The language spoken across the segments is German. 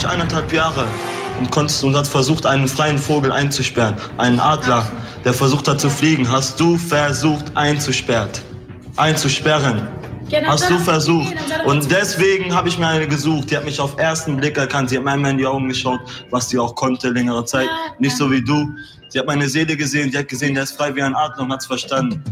wirklich eineinhalb Jahre und konntest und hast versucht, einen freien Vogel einzusperren, einen Adler, der versucht hat zu fliegen, hast du versucht einzusperrt, einzusperren. Ja, Hast du versucht. Und deswegen habe ich mir eine gesucht. Die hat mich auf ersten Blick erkannt. Sie hat mir einmal in die Augen geschaut, was die auch konnte längere Zeit. Nicht so wie du. Sie hat meine Seele gesehen. Die hat gesehen, der ist frei wie ein Adler und hat's verstanden.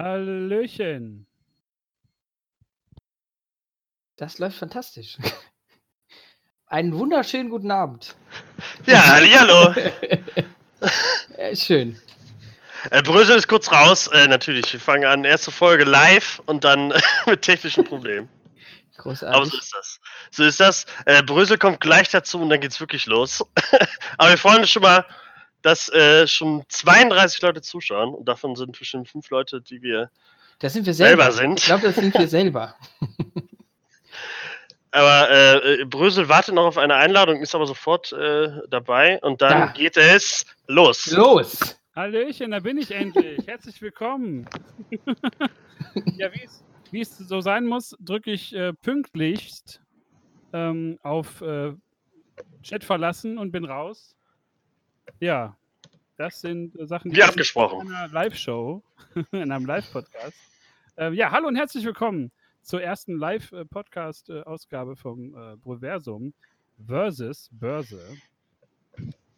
Hallöchen. Das läuft fantastisch. Einen wunderschönen guten Abend. Ja, hallo. Ja, schön. Äh, Brösel ist kurz raus. Äh, natürlich, wir fangen an. Erste Folge live und dann mit technischen Problemen. Aber Großartig. so ist das. So ist das. Äh, Brösel kommt gleich dazu und dann geht's wirklich los. Aber wir freuen uns schon mal, dass äh, schon 32 Leute zuschauen und davon sind bestimmt fünf Leute, die wir. Das sind wir selber. selber sind. Ich glaube, das sind wir selber. Aber äh, Brösel wartet noch auf eine Einladung, ist aber sofort äh, dabei und dann Da. geht es los. Los! Hallöchen, da bin ich endlich. Herzlich willkommen. ja, wie es- wie es so sein muss, drücke ich äh, pünktlichst ähm, auf äh, Chat verlassen und bin raus. Ja, das sind äh, Sachen, passieren abgesprochen. In einer Live-Show, in einem Live-Podcast. Äh, ja, hallo und herzlich willkommen zur ersten Live-Podcast-Ausgabe vom äh, Proversum versus Börse.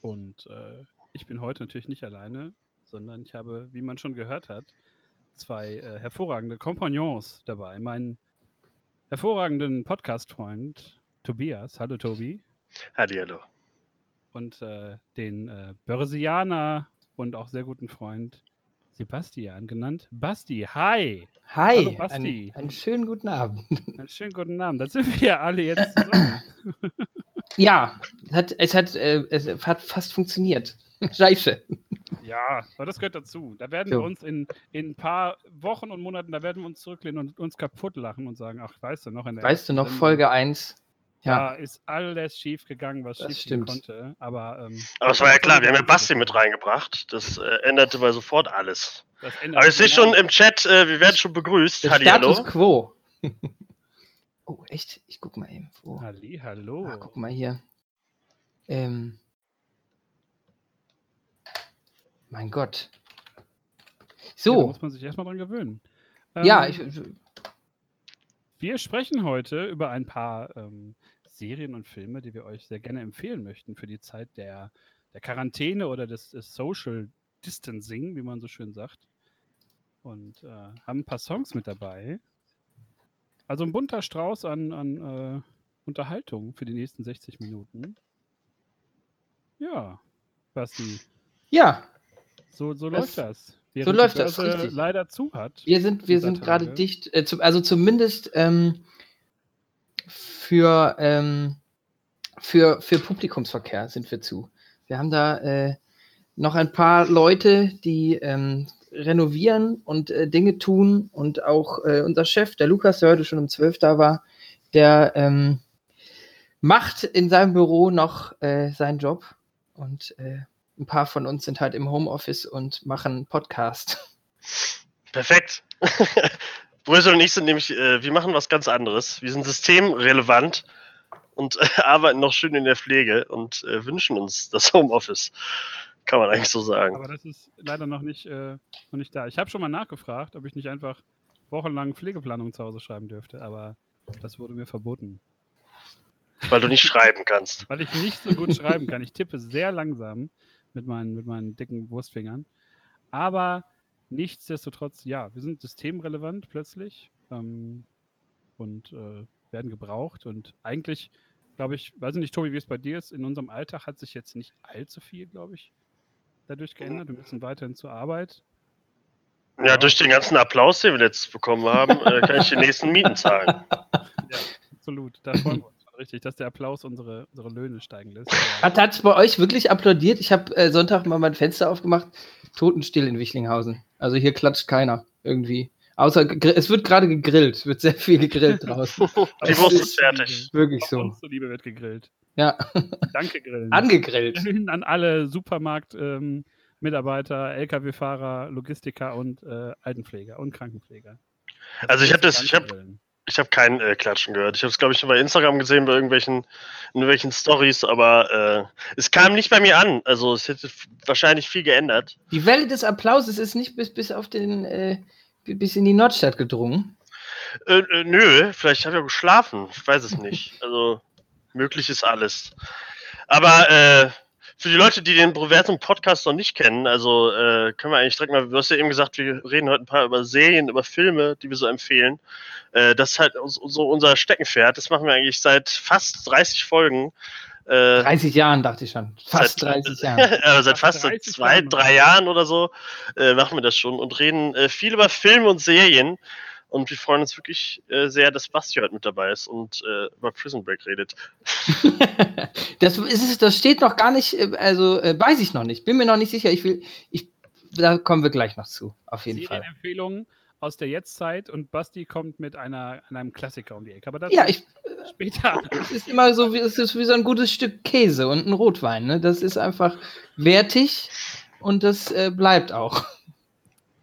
Und äh, ich bin heute natürlich nicht alleine, sondern ich habe, wie man schon gehört hat, zwei äh, hervorragende Kompagnons dabei. Meinen hervorragenden Podcast-Freund Tobias. Hallo Tobi. Hallihallo. Und äh, den äh, Börsianer und auch sehr guten Freund Sebastian, genannt Basti. Hi! Hi, Hallo, Basti. einen, einen schönen guten Abend. Einen schönen guten Abend. Da sind wir alle jetzt zusammen. Ja, es hat, es hat, äh, es hat fast funktioniert. Scheiße. Ja, aber das gehört dazu. Da werden So. wir uns in, in ein paar Wochen und Monaten, da werden wir uns zurücklehnen und uns kaputt lachen und sagen, ach, weißt du noch, in der Weißt du noch, Folge 1? Da Ja, ist alles schief gegangen, was Das schief konnte. Aber, ähm, Aber es war ja klar, wir haben ja Basti mit reingebracht. Das äh, änderte bei sofort alles. Aber ich sehe schon im Chat, äh, wir werden schon begrüßt. der Hallihallo. Status Quo. oh, echt? Ich guck mal eben. Wo? Halli, hallo. Ah, guck mal hier. Ähm. Mein Gott. Ja, da So, muss man sich erstmal dran gewöhnen. ja, Ähm, ich, Wir sprechen heute über ein paar ähm, Serien und Filme, die wir euch sehr gerne empfehlen möchten für die Zeit der, der Quarantäne oder des, des Social Distancing, wie man so schön sagt. Und äh, haben ein paar Songs mit dabei. Also ein bunter Strauß an, an äh, Unterhaltung für die nächsten 60 Minuten. Ja, Basti, ja, so, so Das- läuft das. Die läuft das, richtig. leider zu hat. wir sind, wir sind gerade Tage. dicht, äh, zum, also zumindest ähm, für, ähm, für, für Publikumsverkehr sind wir zu. Wir haben da äh, noch ein paar Leute, die ähm, renovieren und äh, Dinge tun und auch äh, unser Chef, der Lukas, der heute schon um 12 da war, der ähm, macht in seinem Büro noch äh, seinen Job und äh, ein paar von uns sind halt im Homeoffice und machen Podcast. Perfekt. Brösel und ich sind nämlich, äh, wir machen was ganz anderes. Wir sind systemrelevant und äh, arbeiten noch schön in der Pflege und äh, wünschen uns das Homeoffice. Kann man eigentlich so sagen. Aber das ist leider noch nicht, äh, noch nicht da. Ich habe schon mal nachgefragt, ob ich nicht einfach wochenlang Pflegeplanung zu Hause schreiben dürfte, aber das wurde mir verboten. Weil du nicht schreiben kannst. Weil ich nicht so gut schreiben kann. Ich tippe sehr langsam mit meinen, mit meinen dicken Wurstfingern. Aber nichtsdestotrotz, ja, wir sind systemrelevant plötzlich ähm, und äh, werden gebraucht. Und eigentlich, glaube ich, weiß ich nicht, Tobi, wie es bei dir ist, in unserem Alltag hat sich jetzt nicht allzu viel, glaube ich, dadurch geändert. Wir müssen weiterhin zur Arbeit. Ja, durch den ganzen Applaus, den wir letztes bekommen haben, äh, kann ich die nächsten Mieten zahlen. Ja, absolut. Da freuen wir uns richtig, dass der Applaus unsere, unsere Löhne steigen lässt. Hat es bei euch wirklich applaudiert? Ich habe äh, Sonntag mal mein Fenster aufgemacht, totenstill in Wichlinghausen. Also hier klatscht keiner irgendwie. Außer es wird gerade gegrillt. Es wird sehr viel gegrillt draußen. Die Wurst ist ist fertig. Wirklich Auch so. uns zuliebe wird gegrillt. Ja, Danke, Grillen. angegrillt. An alle Supermarkt-Mitarbeiter, Lkw-Fahrer, Logistiker und äh, Altenpfleger und Krankenpfleger. Also ich habe das, ich habe. Ich habe kein äh, Klatschen gehört. Ich habe es, glaube ich, nur bei Instagram gesehen, bei irgendwelchen, irgendwelchen Stories, aber äh, es kam nicht bei mir an. Also es hätte wahrscheinlich viel geändert. Die Welle des Applauses ist nicht bis, bis auf den, äh, bis in die Nordstadt gedrungen. Äh, äh, nö, vielleicht habe ich auch geschlafen. Ich weiß es nicht. Also möglich ist alles. Aber äh, für die Leute, die den Proversum Podcast noch nicht kennen, also äh, können wir eigentlich direkt mal, du hast ja eben gesagt, wir reden heute ein paar über Serien, über Filme, die wir so empfehlen. Äh, das ist halt so unser Steckenpferd. Das machen wir eigentlich seit fast 30 Folgen. Äh, 30 Jahren, dachte ich schon. Fast Seit- 30 Jahren. äh, seit Fast fast seit 30 zwei, Jahren, drei? Jahren oder so äh, machen wir das schon und reden äh, viel über Filme und Serien. Und wir freuen uns wirklich äh, sehr, dass Basti heute mit dabei ist und äh, über Prison Break redet. das, ist, das steht noch gar nicht, äh, also äh, weiß ich noch nicht. Bin mir noch nicht sicher. Ich will, ich, da kommen wir gleich noch zu, auf jeden Fall. Serienempfehlungen aus der Jetztzeit und Basti kommt mit einer, einem Klassiker um die Ecke. Aber das Ja, ich, später. es ist immer so, wie, es ist wie so ein gutes Stück Käse und ein Rotwein. Ne? Das ist einfach wertig und das äh, bleibt auch.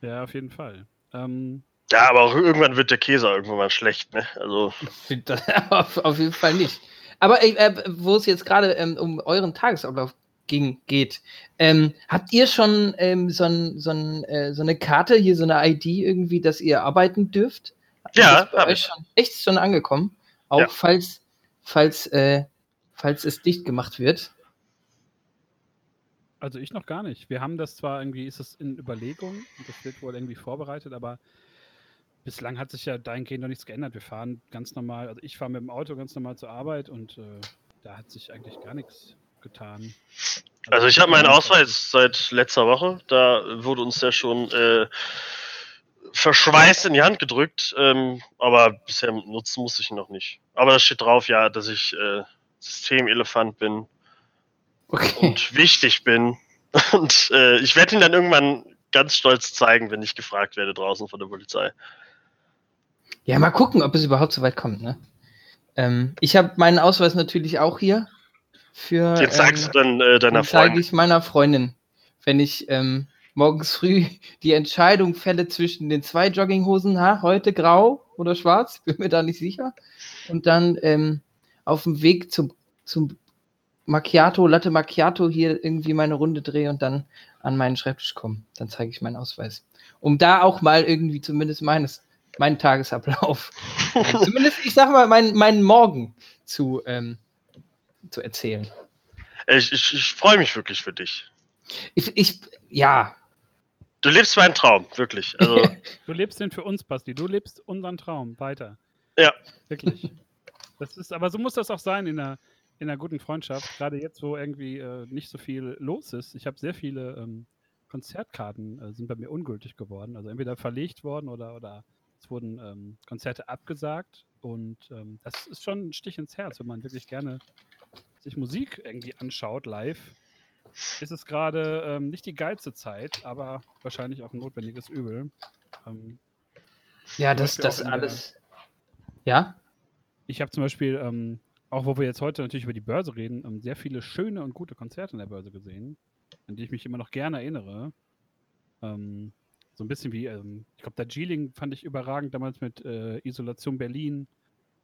Ja, auf jeden Fall. Ähm, Ja, aber auch irgendwann wird der Käse irgendwann mal schlecht, ne? Also, auf, auf jeden Fall nicht. Aber äh, wo es jetzt gerade ähm, um euren Tagesablauf ging, geht, ähm, habt ihr schon ähm, so, ein, so, ein, äh, so eine Karte, hier so eine ID irgendwie, dass ihr arbeiten dürft? Ja, Ist das bei euch ich. schon echt schon angekommen. Auch Ja. falls, falls, äh, falls es dicht gemacht wird. also ich noch gar nicht. Wir haben das zwar irgendwie, ist es in Überlegung und das wird wohl irgendwie vorbereitet, aber bislang hat sich ja dahingehend noch nichts geändert. Wir fahren ganz normal, also ich fahre mit dem Auto ganz normal zur Arbeit und äh, da hat sich eigentlich gar nichts getan. also ich habe meinen Ausweis seit letzter Woche. Da wurde uns ja schon äh, verschweißt in die Hand gedrückt. Ähm, aber bisher nutzen muss ich ihn noch nicht. Aber da steht drauf, ja, dass ich äh, Systemelefant bin Okay. und wichtig bin. Und äh, ich werde ihn dann irgendwann ganz stolz zeigen, wenn ich gefragt werde draußen von der Polizei. Ja, mal gucken, ob es überhaupt so weit kommt. Ne? Ähm, ich habe meinen Ausweis natürlich auch hier. Für, Den zeigst ähm, du dann äh, deiner Den zeige Freundin. ich meiner Freundin, wenn ich ähm, morgens früh die Entscheidung fälle zwischen den zwei Jogginghosen, ha, heute grau oder schwarz, bin mir da nicht sicher. Und dann ähm, auf dem Weg zum, zum Macchiato, Latte Macchiato hier irgendwie meine Runde drehe und dann an meinen Schreibtisch komme. Dann zeige ich meinen Ausweis. Um da auch mal irgendwie zumindest meines, meinen Tagesablauf, äh, zumindest, ich sag mal, meinen, meinen Morgen zu, ähm, zu erzählen. Ich, ich, ich freue mich wirklich für dich. Ich, ich, ja, Du lebst meinen Traum, wirklich. Also, Du lebst den für uns, Basti. Du lebst unseren Traum weiter. Ja. Wirklich. Das ist, aber so muss das auch sein in einer, in einer guten Freundschaft. Gerade jetzt, wo irgendwie äh, nicht so viel los ist. Ich habe sehr viele ähm, Konzertkarten äh, sind bei mir ungültig geworden. Also entweder verlegt worden oder, oder es wurden ähm, Konzerte abgesagt. Und ähm, das ist schon ein Stich ins Herz, wenn man wirklich gerne sich Musik irgendwie anschaut live. Ist es gerade ähm, nicht die geilste Zeit, aber wahrscheinlich auch ein notwendiges Übel. Ähm, ja, das, das in der- alles. Ja, Ich habe zum Beispiel, ähm, auch wo wir jetzt heute natürlich über die Börse reden, ähm, sehr viele schöne und gute Konzerte in der Börse gesehen, an die ich mich immer noch gerne erinnere. Ähm, so ein bisschen wie, ähm, ich glaube, der G-Ling fand ich überragend damals mit äh, Isolation Berlin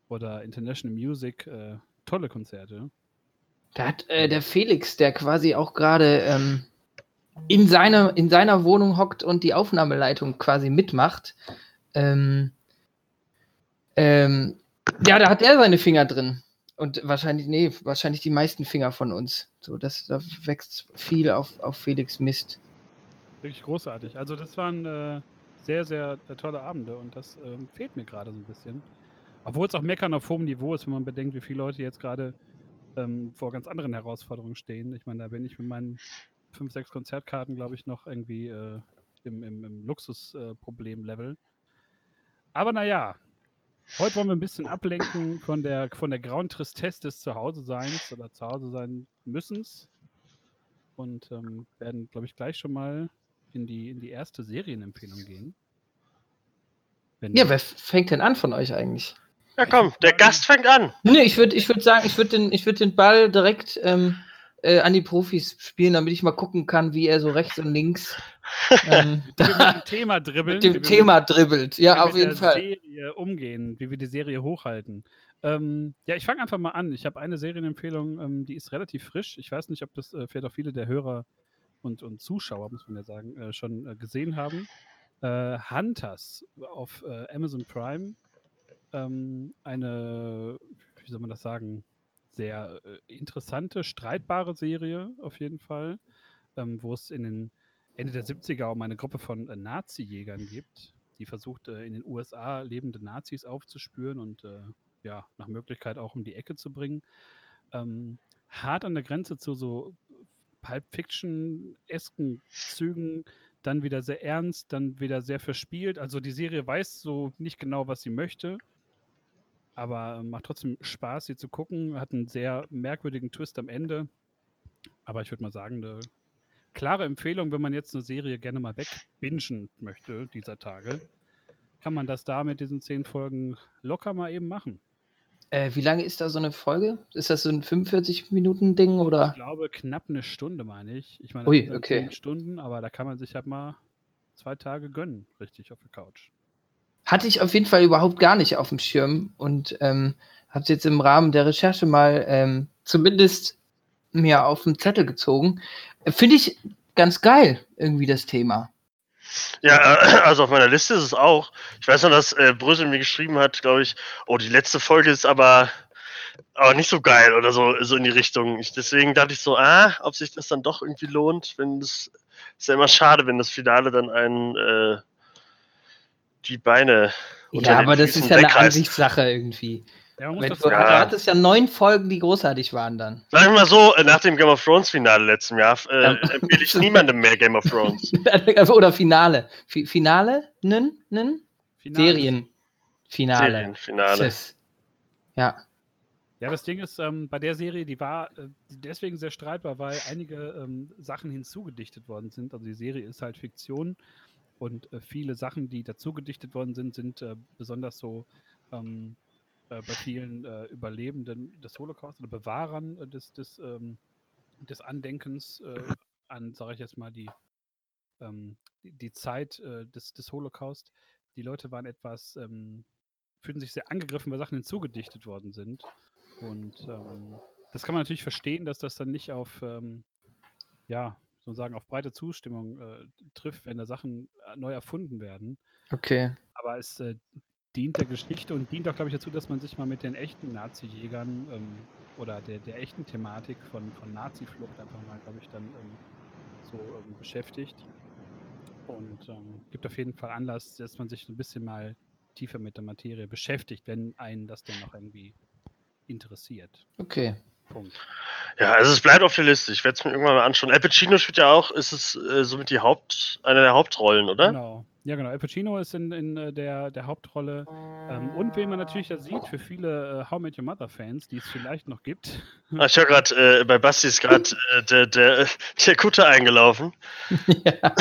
oder International Music. Äh, tolle Konzerte. da hat äh, der Felix, der quasi auch gerade ähm, in, seiner, in seiner Wohnung hockt und die Aufnahmeleitung quasi mitmacht. Ähm, ähm, ja, da hat er seine Finger drin. Und wahrscheinlich, nee, wahrscheinlich die meisten Finger von uns. So, das, da wächst viel auf, auf Felix Mist. Wirklich großartig. Also das waren äh, sehr, sehr äh, tolle Abende und das ähm, fehlt mir gerade so ein bisschen. Obwohl es auch meckern auf hohem Niveau ist, wenn man bedenkt, wie viele Leute jetzt gerade ähm, vor ganz anderen Herausforderungen stehen. Ich meine, da bin ich mit meinen fünf, sechs Konzertkarten, glaube ich, noch irgendwie äh, im, im, im Luxusproblem-Level. Aber naja, heute wollen wir ein bisschen ablenken von der, von der grauen Tristesse des Zuhause-Seins oder Zuhause-sein müssens und ähm, werden, glaube ich, gleich schon mal in die, in die erste Serienempfehlung gehen. Wenn Ja, wer fängt denn an von euch eigentlich? Ja, komm, der Gast fängt an. Nee, ich würde ich würd sagen, ich würde den, ich würd den Ball direkt ähm, äh, an die Profis spielen, damit ich mal gucken kann, wie er so rechts und links ähm, wie wir mit da dem Thema dribbeln. mit wie dem wir Thema dribbelt. wie Ja, wir auf mit jeden der Fall. Serie umgehen, wie wir die Serie hochhalten. Ähm, ja, ich fange einfach mal an. Ich habe eine Serienempfehlung, ähm, die ist relativ frisch. Ich weiß nicht, ob das äh, vielleicht auch viele der Hörer und, und Zuschauer, muss man ja sagen, äh, schon äh, gesehen haben. Äh, Hunters auf äh, Amazon Prime. Ähm, eine, wie soll man das sagen, sehr interessante, streitbare Serie auf jeden Fall, ähm, wo es in den Ende der 70er um eine Gruppe von äh, Nazi-Jägern gibt, die versucht, äh, in den USA lebende Nazis aufzuspüren und äh, ja, nach Möglichkeit auch um die Ecke zu bringen. Ähm, hart an der Grenze zu so Pulp Fiction-esken Zügen, dann wieder sehr ernst, dann wieder sehr verspielt. Also die Serie weiß so nicht genau, was sie möchte, aber äh, macht trotzdem Spaß, sie zu gucken. Hat einen sehr merkwürdigen Twist am Ende. Aber ich würde mal sagen, eine klare Empfehlung, wenn man jetzt eine Serie gerne mal wegbingen möchte dieser Tage, kann man das da mit diesen zehn Folgen locker mal eben machen. Äh, wie lange ist da so eine Folge? Ist das so ein 45-Minuten-Ding oder? Ich glaube, knapp eine Stunde, meine ich. Ich meine, Ui, dann okay. Stunden, aber da kann man sich halt mal zwei Tage gönnen, richtig, auf der Couch. Hatte ich auf jeden Fall überhaupt gar nicht auf dem Schirm und ähm, habe es jetzt im Rahmen der Recherche mal ähm, zumindest mir auf den Zettel gezogen. Äh, Finde ich ganz geil, irgendwie das Thema. Ja, äh, also auf meiner Liste ist es auch. Ich weiß noch, dass äh, Brösel mir geschrieben hat, glaube ich, oh, die letzte Folge ist aber, aber nicht so geil oder so, so in die Richtung. Ich, deswegen dachte ich so, ah, ob sich das dann doch irgendwie lohnt, wenn das ist ja immer schade, wenn das Finale dann einen äh, die Beine unter Ja, aber das ist ja eine. Ansichtssache irgendwie. Ja, man muss Wenn das du, Ja. du hattest ja neun Folgen, die großartig waren dann. Sag ich mal so, äh, nach dem Game of Thrones Finale letzten Jahr äh, Ja. empfehle ich niemandem mehr Game of Thrones. Oder Finale. Fi Finale? Nen? Nen? Finale. Serienfinale. Serienfinale. Tschüss. Ja. Ja, das Ding ist, ähm, bei der Serie, die war äh, deswegen sehr streitbar, weil einige ähm, Sachen hinzugedichtet worden sind. Also die Serie ist halt Fiktion und äh, viele Sachen, die dazugedichtet worden sind, sind äh, besonders so ähm, äh, bei vielen äh, Überlebenden des Holocaust oder Bewahrern äh, des, des, ähm, des Andenkens äh, an, sage ich jetzt mal, die, ähm, die, die Zeit äh, des, des Holocaust. Die Leute waren etwas, ähm, fühlten sich sehr angegriffen, weil Sachen hinzugedichtet worden sind. Und ähm, das kann man natürlich verstehen, dass das dann nicht auf, ähm, ja, sozusagen auf breite Zustimmung äh, trifft, wenn da Sachen neu erfunden werden. Okay. Aber es äh, dient der Geschichte und dient auch, glaube ich, dazu, dass man sich mal mit den echten Nazi-Jägern ähm, oder der, der echten Thematik von, von Nazi-Flucht einfach mal, glaube ich, dann ähm, so ähm, beschäftigt. Und ähm, gibt auf jeden Fall Anlass, dass man sich ein bisschen mal tiefer mit der Materie beschäftigt, wenn einen das denn noch irgendwie interessiert. Okay. Punkt. Ja, also es bleibt auf der Liste. Ich werde es mir irgendwann mal anschauen. Al Pacino spielt ja auch, ist es äh, somit die Haupt, eine der Hauptrollen, oder? Genau. Ja, genau. Al Pacino ist in, in äh, der, der Hauptrolle. Ähm, und wen man natürlich da sieht, für viele äh, How Met Your Mother-Fans, die es vielleicht noch gibt. Ah, ich höre gerade, äh, bei Basti ist gerade äh, der, der, der Kutter eingelaufen. ja.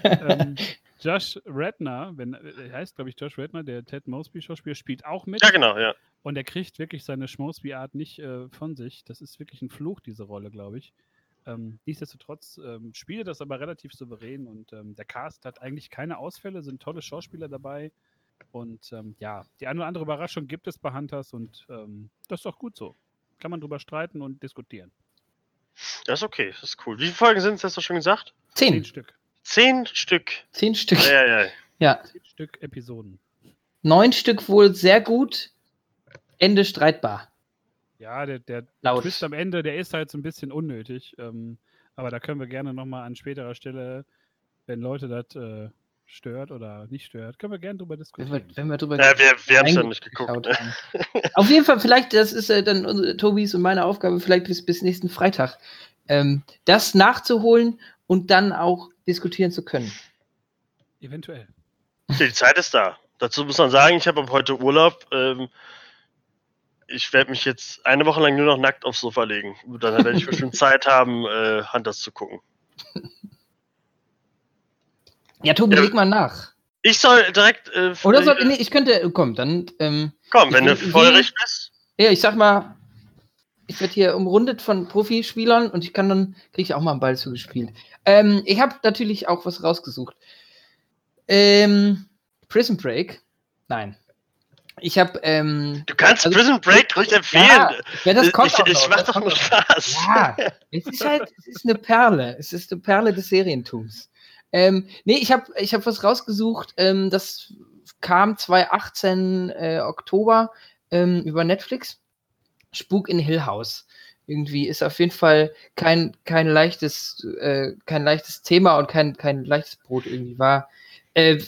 ähm, Josh Redner, wenn, äh, er heißt, glaube ich, Josh Redner, der Ted Mosby-Schauspieler, spielt auch mit. Ja, genau, ja. Und er kriegt wirklich seine Schmausby-Art nicht äh, von sich. Das ist wirklich ein Fluch, diese Rolle, glaube ich. Ähm, nichtsdestotrotz ähm, spielt er das aber relativ souverän und ähm, der Cast hat eigentlich keine Ausfälle, sind tolle Schauspieler dabei. Und ähm, ja, die eine oder andere Überraschung gibt es bei Hunters und ähm, das ist doch gut so. Kann man drüber streiten und diskutieren. Das ist okay, das ist cool. Wie viele Folgen sind es, hast du schon gesagt? Zehn Zehn. Stück. Zehn Stück. Zehn Stück. Ja, ja, ja. Ja. Zehn Stück Episoden. Neun Stück wohl sehr gut. Ende streitbar. Ja, der, der Laut. Twist am Ende, der ist halt so ein bisschen unnötig. Ähm, aber da können wir gerne nochmal an späterer Stelle, wenn Leute das äh, stört oder nicht stört, können wir gerne drüber Wenn diskutieren. wir, wenn wir drüber ja wir wir haben es ja nicht geguckt. Ne? Auf jeden Fall, vielleicht, das ist äh, dann unsere, Tobis und meine Aufgabe, vielleicht bis, bis nächsten Freitag, ähm, das nachzuholen und dann auch diskutieren zu können. Eventuell. Die Zeit ist da. Dazu muss man sagen, ich habe ab heute Urlaub. Ähm, ich werde mich jetzt eine Woche lang nur noch nackt aufs Sofa legen. Und Dann werde ich bestimmt Zeit haben, äh, Hunters zu gucken. Ja, Tobi, Ja. leg mal nach. Ich soll direkt. Äh, Oder soll, nee, ich könnte, komm, dann, ähm, komm, wenn ich- du feurig bist. ja, ich sag mal, ich werde hier umrundet von Profispielern und ich kann dann, kriege ich auch mal einen Ball zugespielt. Ähm, ich habe natürlich auch was rausgesucht. Ähm, Prison Break? Nein. Ich habe, ähm, Du kannst Also- Prison Break ruhig empfehlen. ja, ja, das kommt ich auch ich mach doch nur. Spaß. Ja, es ist halt, es ist eine Perle. Es ist eine Perle des Serientums. Ähm, nee, ich habe ich hab was rausgesucht. Ähm, das kam 2018 äh, Oktober ähm, über Netflix. Spuk in Hill House. Irgendwie ist auf jeden Fall kein, kein leichtes, äh, kein leichtes Thema und kein, kein leichtes Brot irgendwie war. Äh,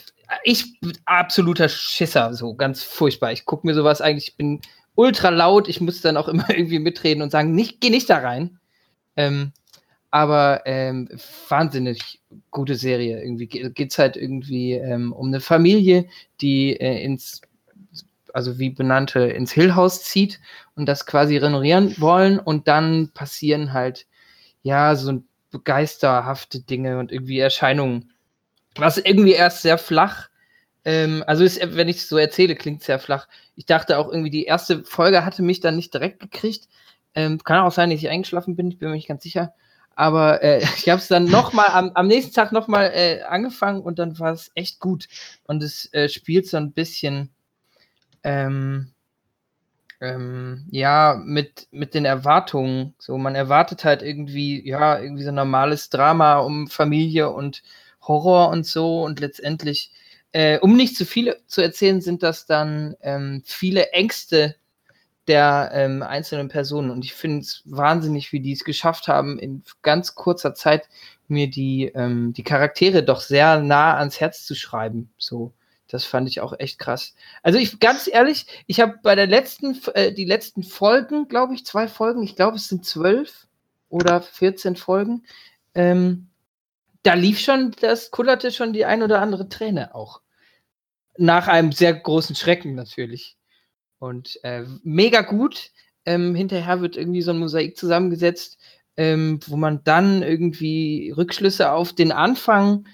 ich bin absoluter Schisser, so ganz furchtbar. Ich gucke mir sowas eigentlich, ich bin ultra laut, ich muss dann auch immer irgendwie mitreden und sagen, nicht, geh nicht da rein. Ähm, aber ähm, wahnsinnig gute Serie. Irgendwie geht es halt irgendwie ähm, um eine Familie, die äh, ins, also wie benannte, ins Hill House zieht und das quasi renovieren wollen und dann passieren halt, ja, so begeisterhafte Dinge und irgendwie Erscheinungen. Was irgendwie erst sehr flach, ähm, also ist, wenn ich es so erzähle, klingt sehr flach. Ich dachte auch irgendwie, die erste Folge hatte mich dann nicht direkt gekriegt. Ähm, kann auch sein, dass ich eingeschlafen bin, ich bin mir nicht ganz sicher. Aber äh, ich habe es dann nochmal am, am nächsten Tag nochmal äh, angefangen und dann war es echt gut. Und es äh, spielt so ein bisschen, ähm, ähm, ja, mit, mit den Erwartungen. So, man erwartet halt irgendwie, ja, irgendwie so ein normales Drama um Familie und Horror und so. Und letztendlich, äh, um nicht zu viele zu erzählen, sind das dann ähm, viele Ängste der ähm, einzelnen Personen. Und ich finde es wahnsinnig, wie die es geschafft haben, in ganz kurzer Zeit mir die, ähm, die Charaktere doch sehr nah ans Herz zu schreiben. So, das fand ich auch echt krass. Also ich ganz ehrlich, ich habe bei der letzten, äh, die letzten Folgen, glaube ich, zwei Folgen, ich glaube es sind zwölf oder 14 Folgen, ähm, da lief schon, das kullerte schon die ein oder andere Träne auch. Nach einem sehr großen Schrecken natürlich. Und äh, mega gut. Ähm, hinterher wird irgendwie so ein Mosaik zusammengesetzt, ähm, wo man dann irgendwie Rückschlüsse auf den Anfang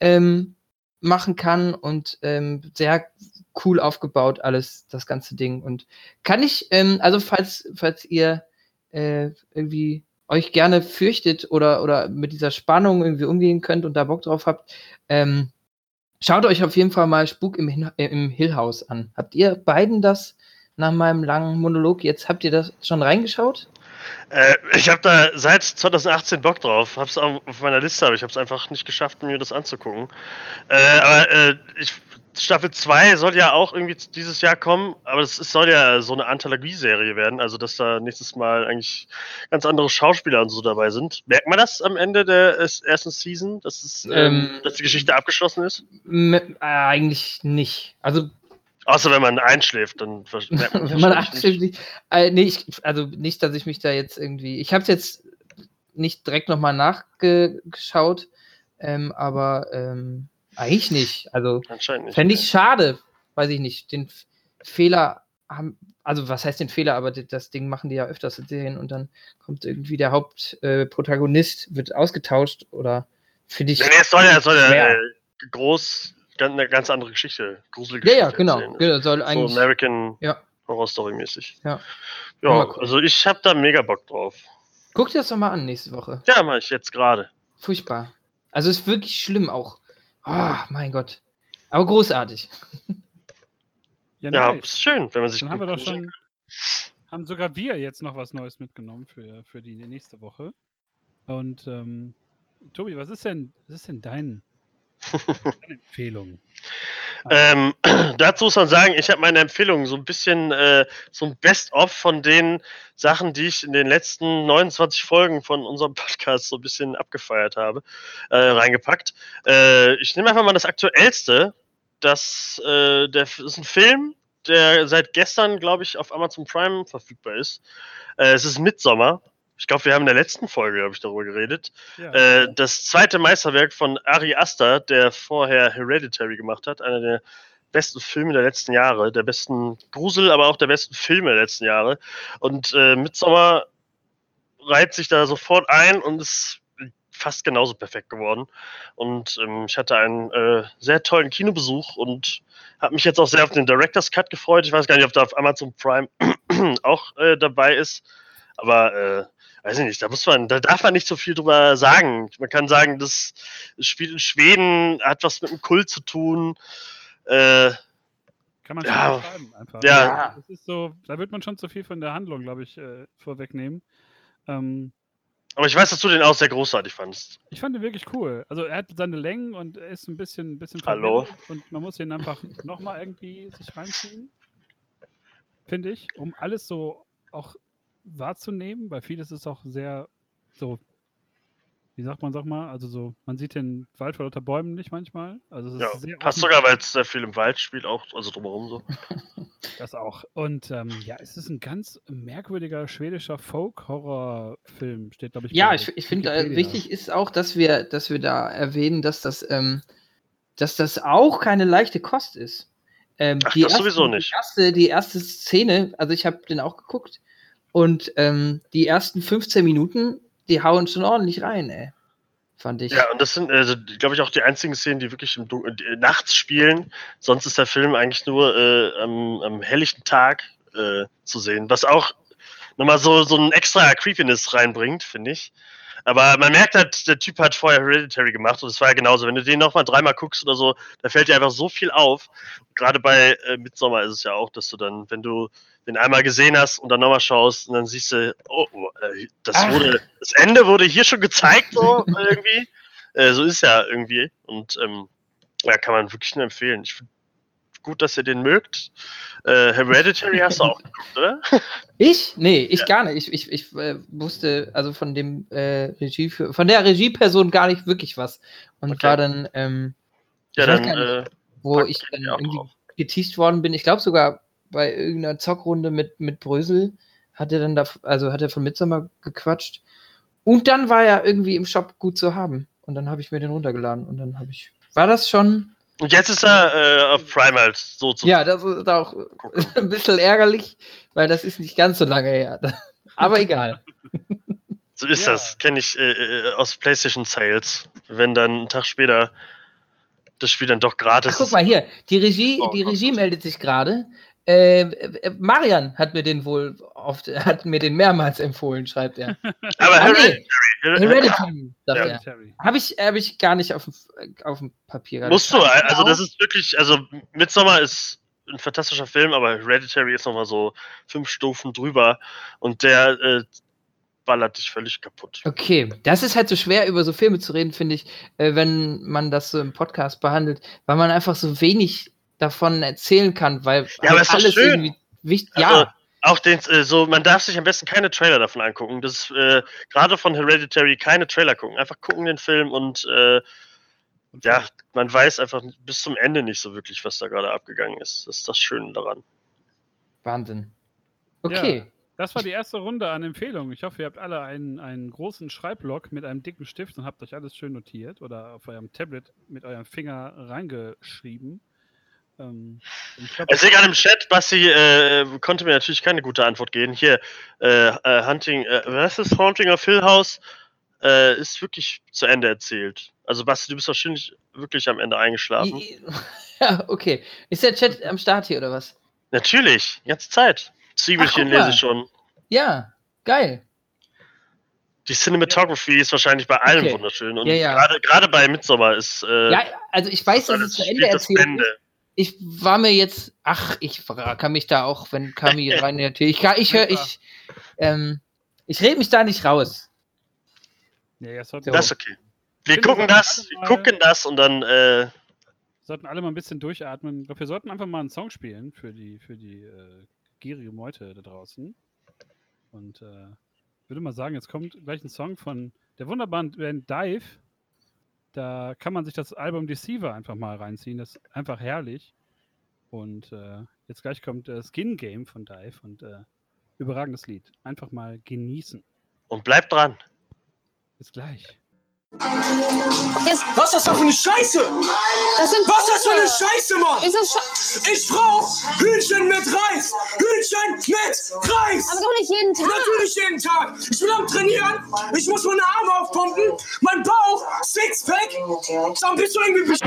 ähm, machen kann und ähm, sehr cool aufgebaut alles, das ganze Ding. Und kann ich, ähm, also falls, falls ihr äh, irgendwie euch gerne fürchtet oder, oder mit dieser Spannung irgendwie umgehen könnt und da Bock drauf habt, ähm, schaut euch auf jeden Fall mal Spuk im, Hin äh, im Hill House an. Habt ihr beiden das nach meinem langen Monolog jetzt, habt ihr das schon reingeschaut? Äh, ich habe da seit 2018 Bock drauf. Hab's auf meiner Liste, aber ich habe es einfach nicht geschafft, mir das anzugucken. Äh, aber äh, ich, Staffel 2 soll ja auch irgendwie dieses Jahr kommen, aber es soll ja so eine Anthologie-Serie werden, also dass da nächstes Mal eigentlich ganz andere Schauspieler und so dabei sind. Merkt man das am Ende der ersten Season, dass, es, ähm, Ähm, dass die Geschichte abgeschlossen ist? Äh, eigentlich nicht. Also Außer wenn man einschläft, dann merkt man wenn man aktiv nicht. Äh, nee, ich, also nicht, dass ich mich da jetzt irgendwie. Ich habe es jetzt nicht direkt nochmal nachgeschaut, ähm, aber ähm, eigentlich nicht. Also fände ich schade, weiß ich nicht. Den Fehler haben, also was heißt den Fehler, aber das Ding machen die ja öfters in Serien und dann kommt irgendwie der Hauptprotagonist, äh, wird ausgetauscht oder finde ich. Nee, es soll ja, es soll ja äh, groß, eine ganz andere Geschichte, gruselige ja, ja, Geschichte genau. erzählen. genau soll So eigentlich. American Ja. Horror Story mäßig. Ja. Ja, also ich habe da mega Bock drauf. Guck dir das doch mal an nächste Woche. Ja, mache ich jetzt gerade. Furchtbar. Also ist wirklich schlimm auch. Ah, mein Gott. Aber großartig. Ja, Ja, nice. ist schön, wenn man sich Dann haben wir doch schon, haben sogar wir jetzt noch was Neues mitgenommen für, für die nächste Woche. Und ähm, Tobi, was ist denn, was ist denn dein, deine Empfehlung? Ähm, dazu muss man sagen, ich habe meine Empfehlung so ein bisschen äh, so ein Best-of von den Sachen, die ich in den letzten 29 Folgen von unserem Podcast so ein bisschen abgefeiert habe, äh, reingepackt. Äh, ich nehme einfach mal das aktuellste. Das, äh, der, das ist ein Film, der seit gestern, glaube ich, auf Amazon Prime verfügbar ist. Äh, es ist Midsommer. Ich glaube, wir haben in der letzten Folge, habe ich darüber geredet. Ja, Äh, das zweite Meisterwerk von Ari Aster, der vorher Hereditary gemacht hat, einer der besten Filme der letzten Jahre, der besten Grusel, aber auch der besten Filme der letzten Jahre. Und äh, Midsommar reiht sich da sofort ein und ist fast genauso perfekt geworden. Und ähm, ich hatte einen äh, sehr tollen Kinobesuch und habe mich jetzt auch sehr auf den Director's Cut gefreut. Ich weiß gar nicht, ob da auf Amazon Prime auch äh, dabei ist. Aber äh, weiß ich nicht, da muss man, da darf man nicht so viel drüber sagen. Man kann sagen, das Spiel in Schweden hat was mit dem Kult zu tun. Äh, Kann man Ja. schon beschreiben einfach. Ja. Das ist so, da wird man schon zu viel von der Handlung, glaube ich, äh, vorwegnehmen. Ähm, aber ich weiß, dass du den auch sehr großartig fandst. ich fand ihn wirklich cool. Also er hat seine Längen und er ist ein bisschen, ein bisschen Hallo? und man muss ihn einfach nochmal irgendwie sich reinziehen. Finde ich, um alles so auch wahrzunehmen, weil vieles ist auch sehr so, wie sagt man, sag mal, also so, man sieht den Wald vor lauter Bäumen nicht manchmal. Also es ist Ja, sehr passt sogar, weil es sehr viel im Wald spielt, auch, also drumherum so. Das auch. Und ähm, ja, es ist ein ganz merkwürdiger schwedischer Folk-Horror-Film, steht, glaube ich. Ja, ich, ich finde, äh, wichtig ist auch, dass wir, dass wir da erwähnen, dass das, ähm, dass das auch keine leichte Kost ist. Ähm, Ach, die das sowieso nicht. Die erste, die erste Szene, also ich habe den auch geguckt und ähm, die ersten 15 Minuten, die hauen schon ordentlich rein, ey. Fand ich. Ja, und das sind, also, glaube ich, auch die einzigen Szenen, die wirklich Dun die, nachts spielen. Sonst ist der Film eigentlich nur äh, am, am helllichten Tag äh, zu sehen, was auch nochmal so, so ein extra Creepiness reinbringt, finde ich. Aber man merkt halt, der Typ hat vorher Hereditary gemacht und es war ja genauso. Wenn du den nochmal dreimal guckst oder so, da fällt dir einfach so viel auf. Gerade bei äh, Midsommar ist es ja auch, dass du dann, wenn du den einmal gesehen hast und dann nochmal schaust und dann siehst du, oh, oh äh, das Ach. wurde, das Ende wurde hier schon gezeigt, so irgendwie. Äh, so ist ja irgendwie. Und ähm, ja, kann man wirklich nur empfehlen. Ich finde gut, dass ihr den mögt. Äh, Hereditary hast du auch geguckt, oder? Ich? Nee, ich gar nicht. Ich, ich, ich äh, wusste also von dem äh, Regie von der Regieperson gar nicht wirklich was. Und Okay. war dann, ähm, Ja, dann gar äh, wo ich dann ja auch irgendwie geteased worden bin. Ich glaube sogar bei irgendeiner Zockrunde mit, mit Brösel hat er dann da, also hat er von Midsommar gequatscht. Und dann war er irgendwie im Shop gut zu haben. Und dann habe ich mir den runtergeladen und dann habe ich. War das schon? Und jetzt ist er äh, auf Prime halt so zu Ja, das ist auch gucken. ein bisschen ärgerlich, weil das ist nicht ganz so lange her. Aber egal. So ist Ja. das. Kenne ich äh, äh, aus PlayStation Sales. Wenn dann einen Tag später das Spiel dann doch gratis Ach, guck mal hier, die Regie, Oh, die. Regie meldet sich gerade. Äh, äh, Marian hat mir den wohl oft, hat mir den mehrmals empfohlen, schreibt er. Aber Ah, nee, Hereditary, Hereditary, sagt Ja. er. Habe ich, hab ich gar nicht auf dem, auf dem Papier. musst du. Also das ist wirklich, also Midsommar ist ein fantastischer Film, aber Hereditary ist nochmal so fünf Stufen drüber und der äh, ballert dich völlig kaputt. Okay, das ist halt so schwer, über so Filme zu reden, finde ich, äh, wenn man das so im Podcast behandelt, weil man einfach so wenig davon erzählen kann, weil Ja, aber halt schön. irgendwie wichtig. Also, ja, Auch den, äh, so, man darf sich am besten keine Trailer davon angucken. Das ist äh, gerade von Hereditary keine Trailer gucken. Einfach gucken den Film und äh, Und ja, man weiß einfach bis zum Ende nicht so wirklich, was da gerade abgegangen ist. Das ist das Schöne daran. Wahnsinn. Okay. Das war die erste Runde an Empfehlungen. Ich hoffe, ihr habt alle einen, einen großen Schreibblock mit einem dicken Stift und habt euch alles schön notiert oder auf eurem Tablet mit eurem Finger reingeschrieben. Ähm, ich glaub, Ich sehe gerade im Chat, Basti äh, konnte mir natürlich keine gute Antwort geben. Hier, äh, äh, Hunting, äh, was ist Haunting of Hill House? Äh, ist wirklich zu Ende erzählt. Also Basti, du bist wahrscheinlich wirklich am Ende eingeschlafen. Ja, okay. Ist der Chat am Start hier oder was? Natürlich, die ganze Zeit. Zwiebelchen Ach, lese ich schon. Ja, geil. Die Cinematography ist wahrscheinlich bei allem Okay. wunderschön. Und Ja, ja. gerade gerade bei Midsommar ist äh, Ja, also ich weiß, dass es zu Ende erzählt Ende. ist. Ich war mir jetzt, ach, ich kann mich da auch, wenn Kami rein natürlich, ich, kann- ich höre, ich, ähm, ich rede mich da nicht raus. ja, ja, sollten, So. Das ist okay. Wir gucken wir das, wir mal- gucken das und dann äh, sollten alle mal ein bisschen durchatmen. Ich glaube, wir sollten einfach mal einen Song spielen für die, für die äh, gierige Meute da draußen. Und äh, würde mal sagen, jetzt kommt gleich ein Song von der wunderbaren Band Dive. Da kann man sich das Album Deceiver einfach mal reinziehen. Das ist einfach herrlich. Und äh, jetzt gleich kommt äh, Skin Game von Dive und äh, überragendes Lied. Einfach mal genießen. und bleibt dran. Bis gleich. Jetzt, Was ist das für eine Scheiße? das sind Was ist das für eine. Scheiße, Mann? Ist das. Ich brauch Hühnchen mit Reis. Hühnchen mit Reis. Aber doch nicht jeden Tag. Natürlich jeden Tag. Ich bin am Trainieren. Ich muss meine Arme aufpumpen. Mein Bauch, Sixpack. Dann bist du irgendwie besch-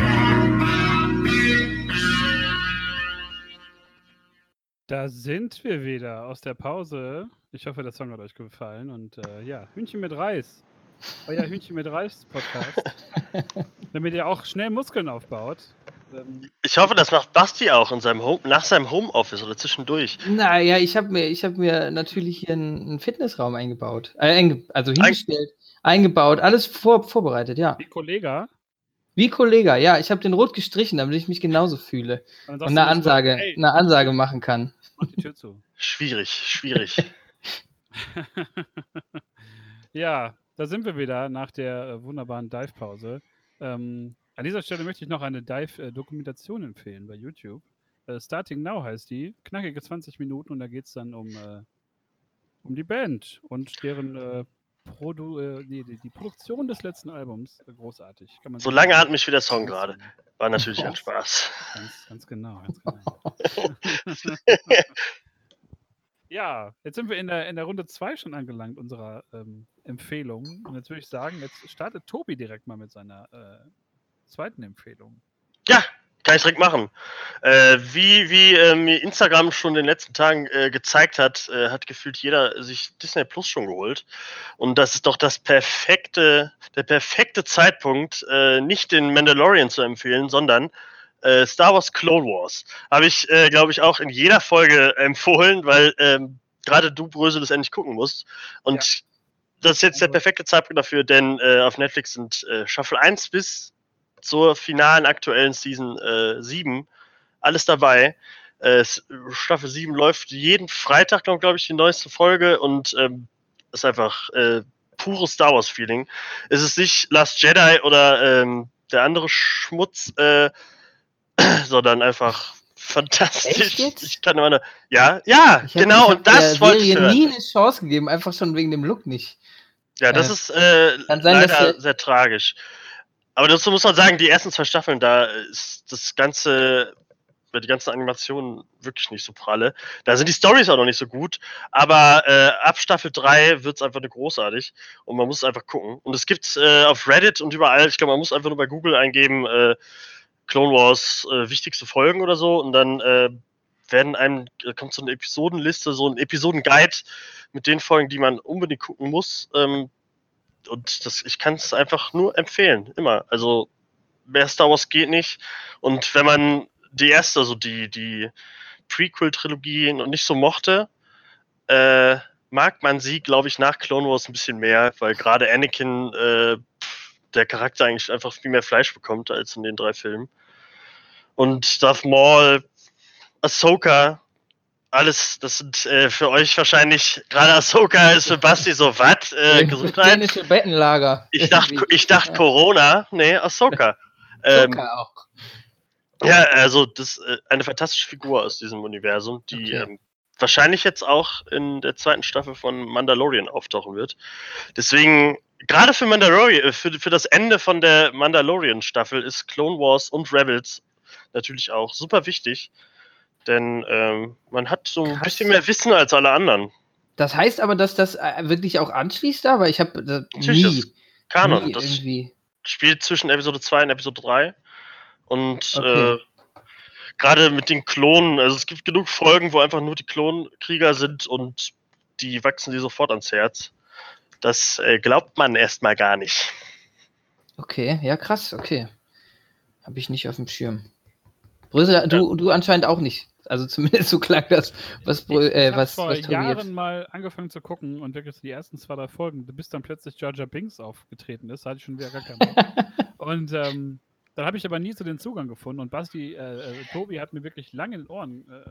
Da sind wir wieder aus der Pause. Ich hoffe, der Song hat euch gefallen. Und äh, ja, Hühnchen mit Reis. Euer Hühnchen mit Reis Podcast. damit ihr auch schnell Muskeln aufbaut. Ähm, Ich hoffe, das macht Basti auch in seinem Home, nach seinem Homeoffice oder zwischendurch. Naja, ich habe mir, ich hab mir natürlich hier einen, Fitnessraum eingebaut. Äh, einge also hingestellt, eingebaut, alles vor, vorbereitet, ja. wie Kollege. Wie Kollege, ja, ich habe den rot gestrichen, damit ich mich genauso fühle. Und sagst eine Ansage, Hey, eine Ansage machen kann. mach die Tür zu. Schwierig, schwierig. ja, da sind wir wieder nach der äh, wunderbaren Dive-Pause. Ähm, an dieser Stelle möchte ich noch eine Dive-Dokumentation empfehlen bei YouTube. Äh, Starting Now heißt die. Knackige 20 Minuten und da geht es dann um, äh, um die Band und deren äh, Produ äh, nee, die, die Produktion des letzten Albums. Äh, großartig. Kann man So lange hat mich wie der Song gerade. War natürlich ein Spaß. Ganz, ganz genau, ganz genau. ja, jetzt sind wir in der, in der Runde 2 schon angelangt, unserer ähm, Empfehlung. Und jetzt würde ich sagen, jetzt startet Tobi direkt mal mit seiner äh, zweiten Empfehlung. Ja, kann ich direkt machen. Äh, wie wie äh, mir Instagram schon in den letzten Tagen äh, gezeigt hat, äh, hat gefühlt jeder sich Disney Plus schon geholt. Und das ist doch das perfekte, der perfekte Zeitpunkt, äh, nicht den Mandalorian zu empfehlen, sondern äh, Star Wars Clone Wars. Habe ich, äh, glaube ich, auch in jeder Folge empfohlen, weil ähm, gerade du, Brösel, das endlich gucken musst. Und das ist jetzt der perfekte Zeitpunkt dafür, denn äh, auf Netflix sind äh, Staffel 1 bis zur finalen aktuellen Season äh, 7 alles dabei. Äh, Staffel 7 läuft jeden Freitag, glaube ich, die neueste Folge und ähm, ist einfach äh, pures Star Wars-Feeling. Es ist nicht Last Jedi oder ähm, der andere Schmutz, äh, sondern einfach fantastisch. Echt jetzt? Ich kann immer nur, ja, ja, Ich genau, hab und das wollte ich hören. nie eine Chance gegeben, einfach schon wegen dem Look nicht. Ja, das Äh, ist äh, sein, leider der- sehr tragisch. Aber dazu muss man sagen, die ersten zwei Staffeln, da ist das ganze, die ganzen Animationen wirklich nicht so pralle. Da sind die Stories auch noch nicht so gut, aber äh, ab Staffel 3 wird es einfach nur großartig und man muss es einfach gucken. Und es gibt äh, auf Reddit und überall, ich glaube, man muss einfach nur bei Google eingeben, äh, Clone Wars äh, wichtigste Folgen oder so und dann äh, werden einem, äh, kommt so eine Episodenliste, so ein Episodenguide mit den Folgen, die man unbedingt gucken muss. Ähm, und das, ich kann es einfach nur empfehlen, immer. Also mehr Star Wars geht nicht. Und wenn man die erste, also die, die Prequel-Trilogie noch nicht so mochte, äh, mag man sie, glaube ich, nach Clone Wars ein bisschen mehr, weil gerade Anakin, äh, der Charakter eigentlich einfach viel mehr Fleisch bekommt als in den drei Filmen. Und Darth Maul, Ahsoka, alles, das sind äh, für euch wahrscheinlich, gerade Ahsoka ist für Basti so, was? Äh, Gesundheit? Dänische Bettenlager. Ich dachte, ich dachte Corona, nee, Ahsoka. Ähm, Zucker auch. ja, also das äh, eine fantastische Figur aus diesem Universum, die Okay. ähm, wahrscheinlich jetzt auch in der zweiten Staffel von Mandalorian auftauchen wird. Deswegen, gerade für Mandalorian, äh, für, für das Ende von der Mandalorian-Staffel ist Clone Wars und Rebels natürlich auch super wichtig. Denn ähm, man hat so ein Krass. bisschen mehr Wissen als alle anderen. Das heißt aber, dass das äh, wirklich auch anschließt da, weil ich habe das Natürlich, das nie, ist Kanon. nie Das irgendwie. spielt zwischen Episode 2 und Episode 3. Und Okay. äh, gerade mit den Klonen, also es gibt genug Folgen, wo einfach nur die Klonkrieger sind und die wachsen dir sofort ans Herz. Das äh, glaubt man erstmal gar nicht. Okay, ja krass, okay. Habe ich nicht auf dem Schirm. Brösel, du, du anscheinend auch nicht. Also zumindest so klang das, was, Brö, ich äh, was, vor was Jahren jetzt. mal angefangen zu gucken und wirklich die ersten zwei, drei Folgen, bis dann plötzlich Jar Binks aufgetreten ist, da hatte ich schon wieder gar keinen Bock. und ähm, dann habe ich aber nie so den Zugang gefunden und Basti, äh, äh, Tobi hat mir wirklich lange in den Ohren äh,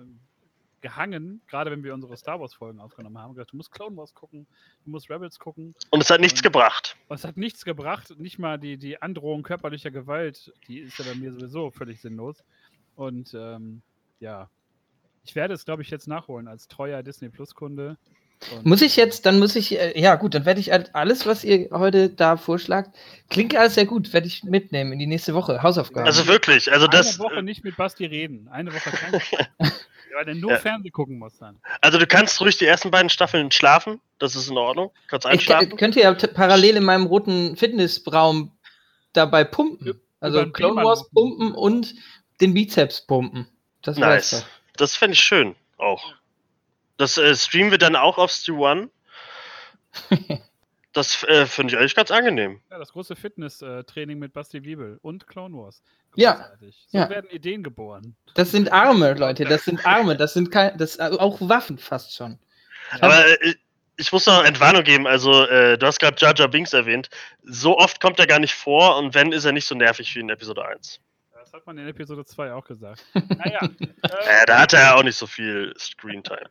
gehangen, gerade wenn wir unsere Star Wars Folgen aufgenommen haben, gesagt, du musst Clone Wars gucken, du musst Rebels gucken. Und es hat nichts Und- gebracht. Und es hat nichts gebracht, nicht mal die, die Androhung körperlicher Gewalt, die ist ja bei mir sowieso völlig sinnlos. Und ähm, ja, ich werde es, glaube ich, jetzt nachholen als treuer Disney Plus-Kunde. Und, Muss ich jetzt, dann muss ich, äh, ja gut, dann werde ich halt alles, was ihr heute da vorschlagt, klingt alles sehr gut, werde ich mitnehmen in die nächste Woche. Hausaufgaben. Also wirklich, also das, eine Woche nicht mit Basti reden. Eine Woche kein Weil der nur Ja. Fernsehen gucken muss dann. also du kannst ruhig die ersten beiden Staffeln schlafen, das ist in Ordnung. Kannst ich k- einschlafen. könnte ja parallel in meinem roten Fitnessraum dabei pumpen. Also Clone Wars pumpen und den Bizeps pumpen. Das Nice. Das fände ich schön auch. Das äh, streamen wir dann auch auf Stu One. Das äh, finde ich eigentlich ganz angenehm. Ja, das große Fitness-Training mit Basti Wiebel und Clone Wars. Ja, Großartig. So ja. werden Ideen geboren. Das sind Arme, Leute, das sind Arme, das sind kein, das also auch Waffen fast schon. Aber äh, ich muss noch Entwarnung geben. Also, äh, du hast gerade Jar Jar Binks erwähnt. So oft kommt er gar nicht vor und wenn, ist er nicht so nervig wie in Episode 1. Das hat man in Episode 2 auch gesagt. Naja. Äh, äh, da hat er ja auch nicht so viel Screentime.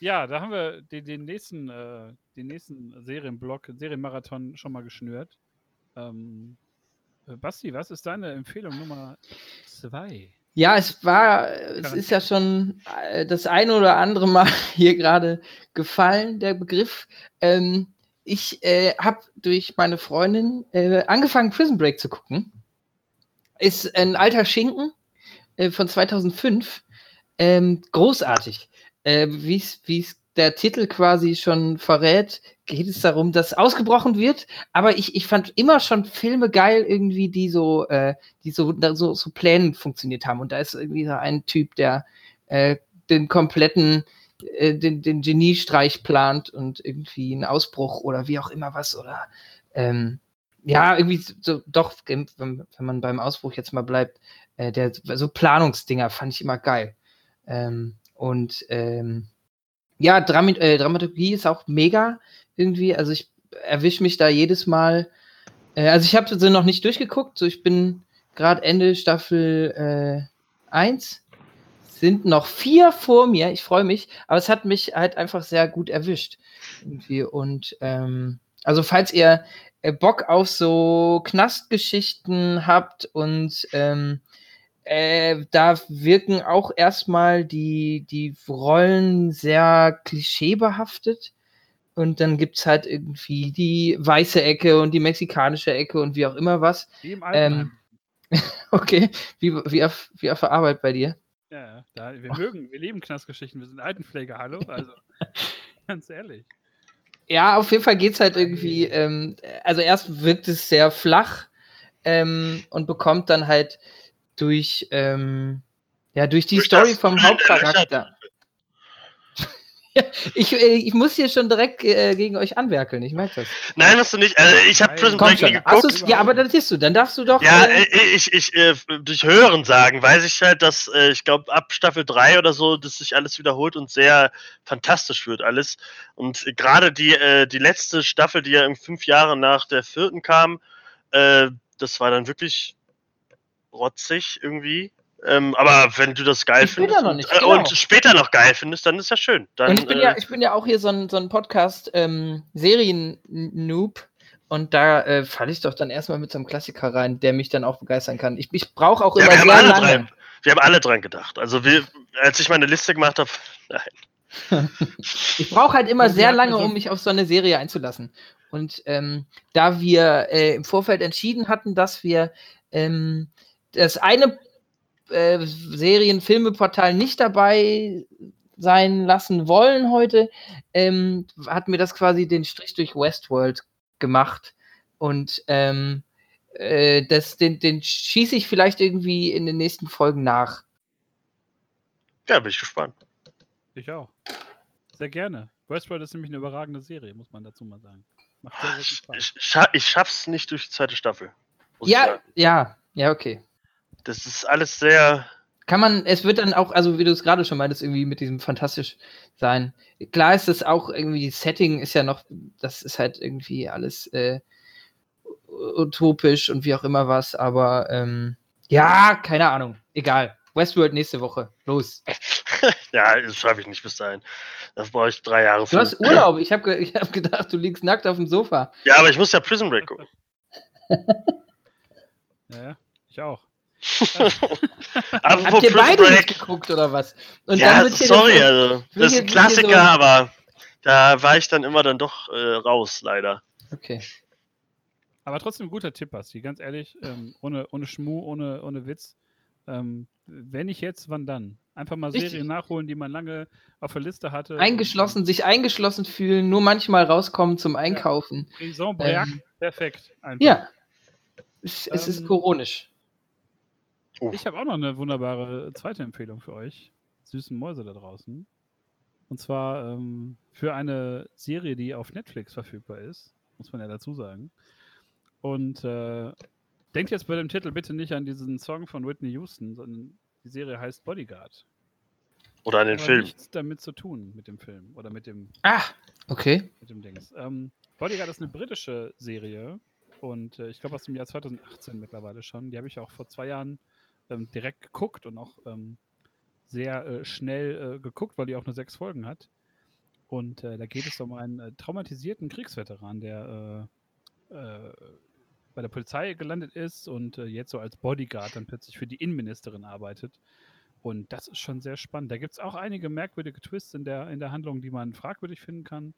ja, da haben wir den, den nächsten, äh, den nächsten Serienblock, Serienmarathon schon mal geschnürt. Ähm, äh, Basti, was ist deine Empfehlung Nummer 2? Ja, es war, es ist ja schon äh, das eine oder andere Mal hier gerade gefallen, der Begriff. Ähm, ich äh, habe durch meine Freundin äh, angefangen, Prison Break zu gucken. Ist ein alter Schinken äh, von 2005. Ähm, großartig. Äh, Wie es der Titel quasi schon verrät, geht es darum, dass ausgebrochen wird. Aber ich, ich fand immer schon Filme geil, irgendwie, die so, äh, die so, so, so Plänen funktioniert haben. Und da ist irgendwie so ein Typ, der äh, den kompletten, äh, den, den Geniestreich plant und irgendwie einen Ausbruch oder wie auch immer was. Oder ähm, ja, irgendwie so, doch, wenn, man beim Ausbruch jetzt mal bleibt, äh, der so Planungsdinger fand ich immer geil. Ähm, und ähm, ja, Drami äh, Dramaturgie ist auch mega irgendwie. Also ich erwische mich da jedes Mal. Äh, also ich habe sie noch nicht durchgeguckt. So ich bin gerade Ende Staffel äh, 1. Sind noch vier vor mir. Ich freue mich. Aber es hat mich halt einfach sehr gut erwischt. Irgendwie. Und ähm, also falls ihr äh, Bock auf so Knastgeschichten habt und ähm, äh, da wirken auch erstmal die, die Rollen sehr klischeebehaftet. Und dann gibt es halt irgendwie die weiße Ecke und die mexikanische Ecke und wie auch immer was. Wie im Ähm. Okay, wie, wie, auf, wie auf der Arbeit bei dir? Ja, ja, da, wir mögen, wir lieben Knastgeschichten. Wir sind Altenpfleger, hallo? Also, ganz ehrlich. Ja, auf jeden Fall geht es halt irgendwie, ähm, also erst wirkt es sehr flach ähm, und bekommt dann halt durch, ähm, ja, durch die Durch Story das vom Hauptcharakter. Ich, äh, ich muss hier schon direkt äh, gegen euch anwerkeln, ich merke das. Nein, hast du nicht. Also, ich habe. Prison Break nie geguckt. ja, aber dann siehst du, dann darfst du doch. Ja, äh, äh, ich, ich, äh, durch Hören sagen, weiß ich halt, dass äh, ich glaube, ab Staffel 3 oder so, dass sich alles wiederholt und sehr fantastisch wird alles. Und äh, gerade die, äh, die letzte Staffel, die ja irgendwie fünf Jahre nach der vierten kam, äh, das war dann wirklich rotzig irgendwie. Ähm, aber wenn du das geil Ich findest noch und, nicht, äh, genau. und später noch geil findest, dann ist ja schön. Dann, und ich bin, äh, ja, ich bin ja auch hier so ein, so ein Podcast-Serien-Noob. und da äh, falle ich doch dann erstmal mit so einem Klassiker rein, der mich dann auch begeistern kann. Ich, ich brauche auch ja, immer wir, haben sehr alle lange. dran, wir haben alle dran gedacht. Also wir, als ich meine Liste gemacht habe, nein. Ich brauche halt immer Und sehr lange, um mich auf so eine Serie einzulassen. Und ähm, da wir äh, im Vorfeld entschieden hatten, dass wir ähm, das eine äh, Serien-Filme-Portal nicht dabei sein lassen wollen heute, ähm, hat mir das quasi den Strich durch Westworld gemacht. Und ähm, äh, das, den, den schieße ich vielleicht irgendwie in den nächsten Folgen nach. Ja, bin ich gespannt. Ich auch. Sehr gerne. Westworld ist nämlich eine überragende Serie, muss man dazu mal sagen. Macht sehr, sehr Ich, Spaß. ich, scha ich schaff's nicht durch die zweite Staffel. Ja, ja, ja, okay. Das ist alles sehr. Kann man, es wird dann auch, also wie du es gerade schon meintest, irgendwie mit diesem fantastisch sein. Klar ist es auch irgendwie, Setting ist ja noch, das ist halt irgendwie alles äh, utopisch und wie auch immer was, aber ähm, ja, keine Ahnung, egal. Westworld nächste Woche, los. ja, das schaffe ich nicht bis dahin. Das brauche ich drei Jahre Du hast Urlaub, ich habe ge ich hab gedacht, du liegst nackt auf dem Sofa. Ja, aber ich muss ja Prison Break gucken. Ja, ja, ich auch. Habt ihr beide nicht Break. geguckt oder was? Und Ja, wird hier sorry, das- also. wird Das ist ein Klassiker, so- aber da war ich dann immer dann doch äh, raus, leider. Okay. Aber trotzdem ein guter Tipp, Basti. Ganz ehrlich, ähm, ohne, ohne Schmu, ohne, ohne Witz. Ähm, wenn nicht jetzt, wann dann? Einfach mal Richtig. Serien nachholen, die man lange auf der Liste hatte. Eingeschlossen, sich eingeschlossen fühlen, nur manchmal rauskommen zum Einkaufen. Prison Break, Ähm, perfekt. Einfach. Ja. Es, es ist Ähm, koronisch. Ich habe auch noch eine wunderbare zweite Empfehlung für euch, süßen Mäuse da draußen. Und zwar ähm, für eine Serie, die auf Netflix verfügbar ist, muss man ja dazu sagen. Und äh, denkt jetzt bei dem Titel bitte nicht an diesen Song von Whitney Houston, sondern die Serie heißt Bodyguard. Oder an den Aber Film. nichts damit zu tun mit dem Film oder mit dem Ah, okay. mit dem Dings. Ähm, Bodyguard ist eine britische Serie und äh, ich glaube aus dem Jahr 2018 mittlerweile schon. Die habe ich auch vor zwei Jahren ähm, direkt geguckt und auch ähm, sehr äh, schnell äh, geguckt, weil die auch nur sechs Folgen hat. Und äh, da geht es um einen äh, traumatisierten Kriegsveteran, der äh, äh, bei der Polizei gelandet ist und jetzt so als Bodyguard dann plötzlich für die Innenministerin arbeitet. Und das ist schon sehr spannend. Da gibt es auch einige merkwürdige Twists in der, in der Handlung, die man fragwürdig finden kann.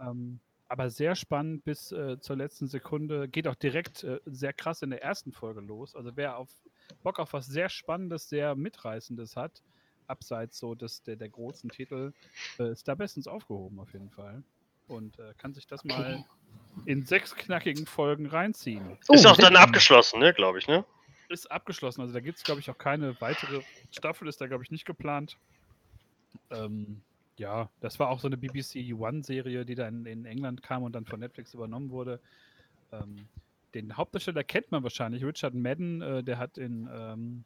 Ähm, aber sehr spannend bis äh, zur letzten Sekunde. Geht auch direkt äh, sehr krass in der ersten Folge los. Also wer auf Bock auf was sehr Spannendes, sehr Mitreißendes hat, abseits so des, der, der großen Titel, äh, ist da bestens aufgehoben auf jeden Fall. Und äh, kann sich das mal in sechs knackigen Folgen reinziehen. Ist Oh, auch dann Batman. abgeschlossen, ne, glaube ich, ne? Ist abgeschlossen. Also da gibt es, glaube ich, auch keine weitere Staffel, ist da, glaube ich, nicht geplant. Ähm, ja, das war auch so eine BBC One-Serie, die dann in England kam und dann von Netflix übernommen wurde. Ähm, den Hauptdarsteller kennt man wahrscheinlich, Richard Madden, äh, der hat in ähm,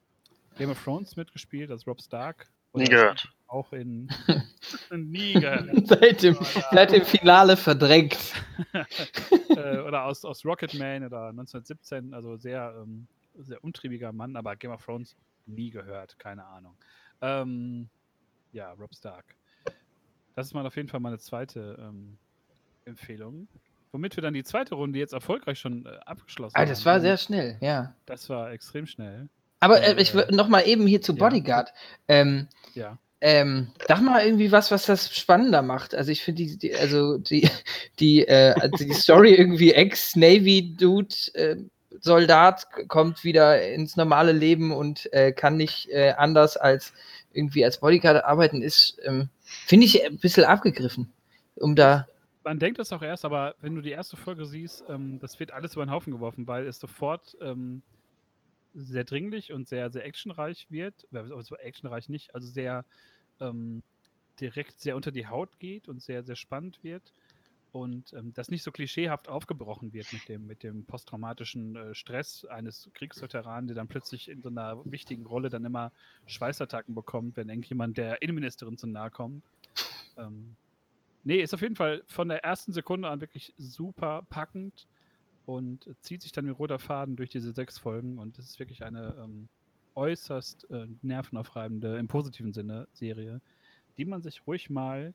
Game of Thrones mitgespielt, als Rob Stark. Nie gehört. Auch in Nie gehört. Seit dem, seit dem Finale verdrängt. äh, oder aus, aus Rocketman oder 1917, also sehr, ähm, sehr umtriebiger Mann, aber Game of Thrones nie gehört, keine Ahnung. Ähm, ja, Rob Stark. Das ist mal auf jeden Fall meine zweite ähm, Empfehlung. Womit wir dann die zweite Runde jetzt erfolgreich schon äh, abgeschlossen Ah, das war haben. sehr schnell, ja. Das war extrem schnell. Aber äh, Äh, ich will noch mal eben hier zu ja. Bodyguard. Ähm, Ja. ähm, sag mal irgendwie was, was das spannender macht. Also ich finde die, die, also die, die, äh, also die Story irgendwie Ex-Navy-Dude, äh, Soldat kommt wieder ins normale Leben und äh, kann nicht äh, anders als irgendwie als Bodyguard arbeiten, ist, ähm, finde ich ein bisschen abgegriffen. Um da. Man denkt das auch erst, aber wenn du die erste Folge siehst, ähm, das wird alles über den Haufen geworfen, weil es sofort ähm, sehr dringlich und sehr, sehr actionreich wird. Also actionreich nicht, also sehr ähm, direkt sehr unter die Haut geht und sehr, sehr spannend wird. Und ähm, das nicht so klischeehaft aufgebrochen wird mit dem, mit dem posttraumatischen äh, Stress eines Kriegsveteranen, der dann plötzlich in so einer wichtigen Rolle dann immer Schweißattacken bekommt, wenn irgendjemand der Innenministerin zu nahe kommt. Nee, ist auf jeden Fall von der ersten Sekunde an wirklich super packend und zieht sich dann wie roter Faden durch diese sechs Folgen und es ist wirklich eine ähm, äußerst äh, nervenaufreibende, im positiven Sinne, Serie, die man sich ruhig mal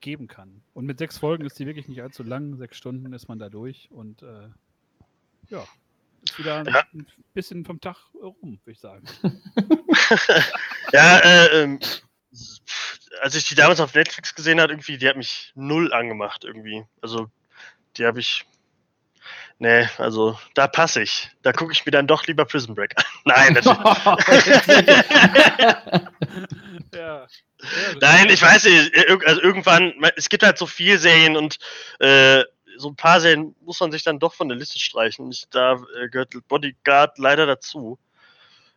geben kann. Und mit sechs Folgen ist die wirklich nicht allzu lang, sechs Stunden ist man da durch und äh, ja, ist wieder Ja. ein bisschen vom Tag rum, würde ich sagen. Ja, äh, ähm, als ich die damals auf Netflix gesehen habe, irgendwie, die hat mich null angemacht irgendwie. Also, die habe ich. Nee, also da passe ich. Da gucke ich mir dann doch lieber Prison Break an. Nein, natürlich. ja. Nein, ich weiß nicht. Also irgendwann, es gibt halt so viel Serien und äh, so ein paar Serien muss man sich dann doch von der Liste streichen. Ich, da äh, gehört Bodyguard leider dazu.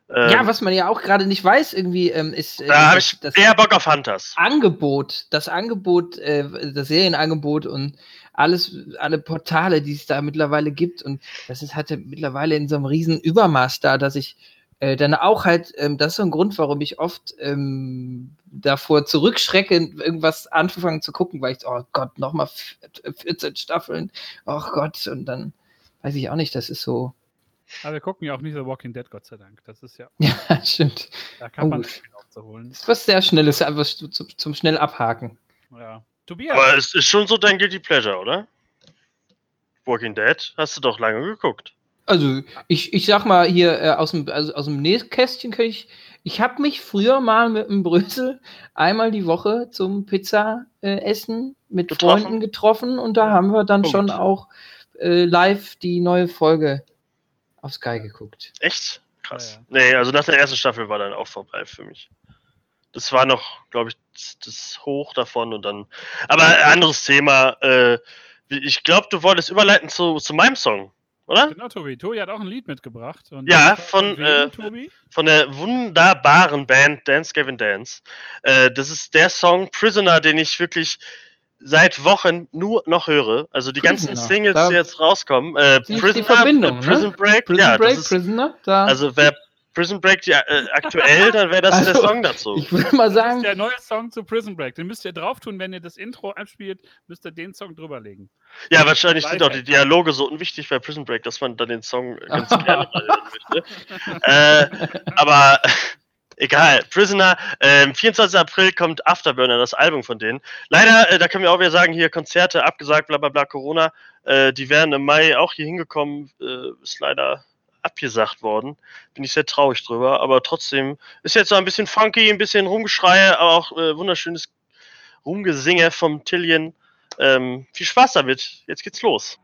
Ähm, ja, was man ja auch gerade nicht weiß, irgendwie ähm, ist äh, da habe das- ich das- eher Bock auf Hunters. Angebot, das Angebot, äh, das Serienangebot und alles, alle Portale, die es da mittlerweile gibt. Und das ist halt mittlerweile in so einem riesen Übermaß da, dass ich äh, dann auch halt, ähm, das ist so ein Grund, warum ich oft ähm, davor zurückschrecke, irgendwas anzufangen zu gucken, weil ich, so, oh Gott, nochmal 14 Staffeln, oh Gott, und dann weiß ich auch nicht, das ist so, Aber wir gucken ja auch nicht The Walking Dead, Gott sei Dank. Das ist ja, ja, stimmt. da kann man Oh. nicht viel aufzuholen. Das ist was sehr Schnelles, einfach zu, zu, zum schnell abhaken. Ja. Tobias, Aber es ist schon so dein Guilty Pleasure, oder? Walking Dead hast du doch lange geguckt. Also, ich, ich sag mal hier äh, aus dem, also aus dem Nähkästchen kann ich. Ich habe mich früher mal mit dem Brösel einmal die Woche zum Pizza äh, essen mit Getroffen? Freunden getroffen und da haben wir dann Punkt. schon auch äh, live die neue Folge auf Sky geguckt. Echt? Krass. Ja, Nee, also nach der ersten Staffel war dann auch vorbei für mich. Das war noch, glaube ich, das- Hoch davon und dann. Aber ein anderes Thema. Äh, wie- ich glaube, du wolltest überleiten zu, zu meinem Song, oder? Genau, Tobi. Tobi hat auch ein Lied mitgebracht. Und Ja, von, äh, Tobi? Von der wunderbaren Band Dance Gavin Dance. Äh, das ist der Song Prisoner, den ich wirklich seit Wochen nur noch höre. Also die ganzen Prisoner, Singles, da- die jetzt rauskommen. Äh, Prisoner, Verbindung, äh, Prison ne? Break, Prison ja, Break, das ist, Prisoner, da. also wäre Prison Break die, äh, aktuell, dann wäre das Also, der Song dazu. ich würde mal Das sagen, ist der neue Song zu Prison Break. Den müsst ihr drauf tun, wenn ihr das Intro abspielt, müsst ihr den Song drüberlegen. Ja, wahrscheinlich sind auch die. Dialoge so unwichtig bei Prison Break, dass man dann den Song ganz gerne mal hören möchte. Äh, aber egal, Prisoner, ähm, 24. April kommt Afterburner, das Album von denen. Leider, äh, da können wir auch wieder sagen, hier Konzerte abgesagt, bla bla bla, Corona. Äh, die wären im Mai auch hier hingekommen, äh, ist leider abgesagt worden. Bin ich sehr traurig drüber, aber trotzdem ist jetzt so ein bisschen funky, ein bisschen Rumgeschreie, aber auch äh, wunderschönes Rumgesinge vom Tillian. Ähm, viel Spaß damit. Jetzt geht's los.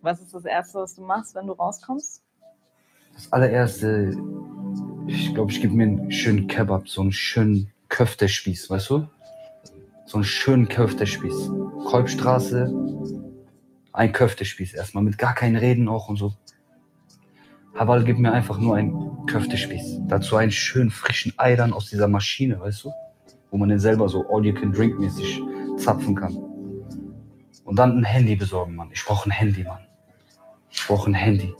Was ist das Erste, was du machst, wenn du rauskommst? Das allererste, ich glaube, ich gebe mir einen schönen Kebab, so einen schönen Köftespieß, weißt du? So einen schönen Köftespieß. Kolbstraße, ein Köftespieß erstmal, mit gar keinen Reden auch und so. Hawal gibt mir einfach nur einen Köftespieß. Dazu einen schönen frischen Ei dann aus dieser Maschine, weißt du? Wo man den selber so all-you-can-drink-mäßig zapfen kann. Und dann ein Handy besorgen, Mann. Ich brauche ein Handy, Mann. Ich brauche ein Handy.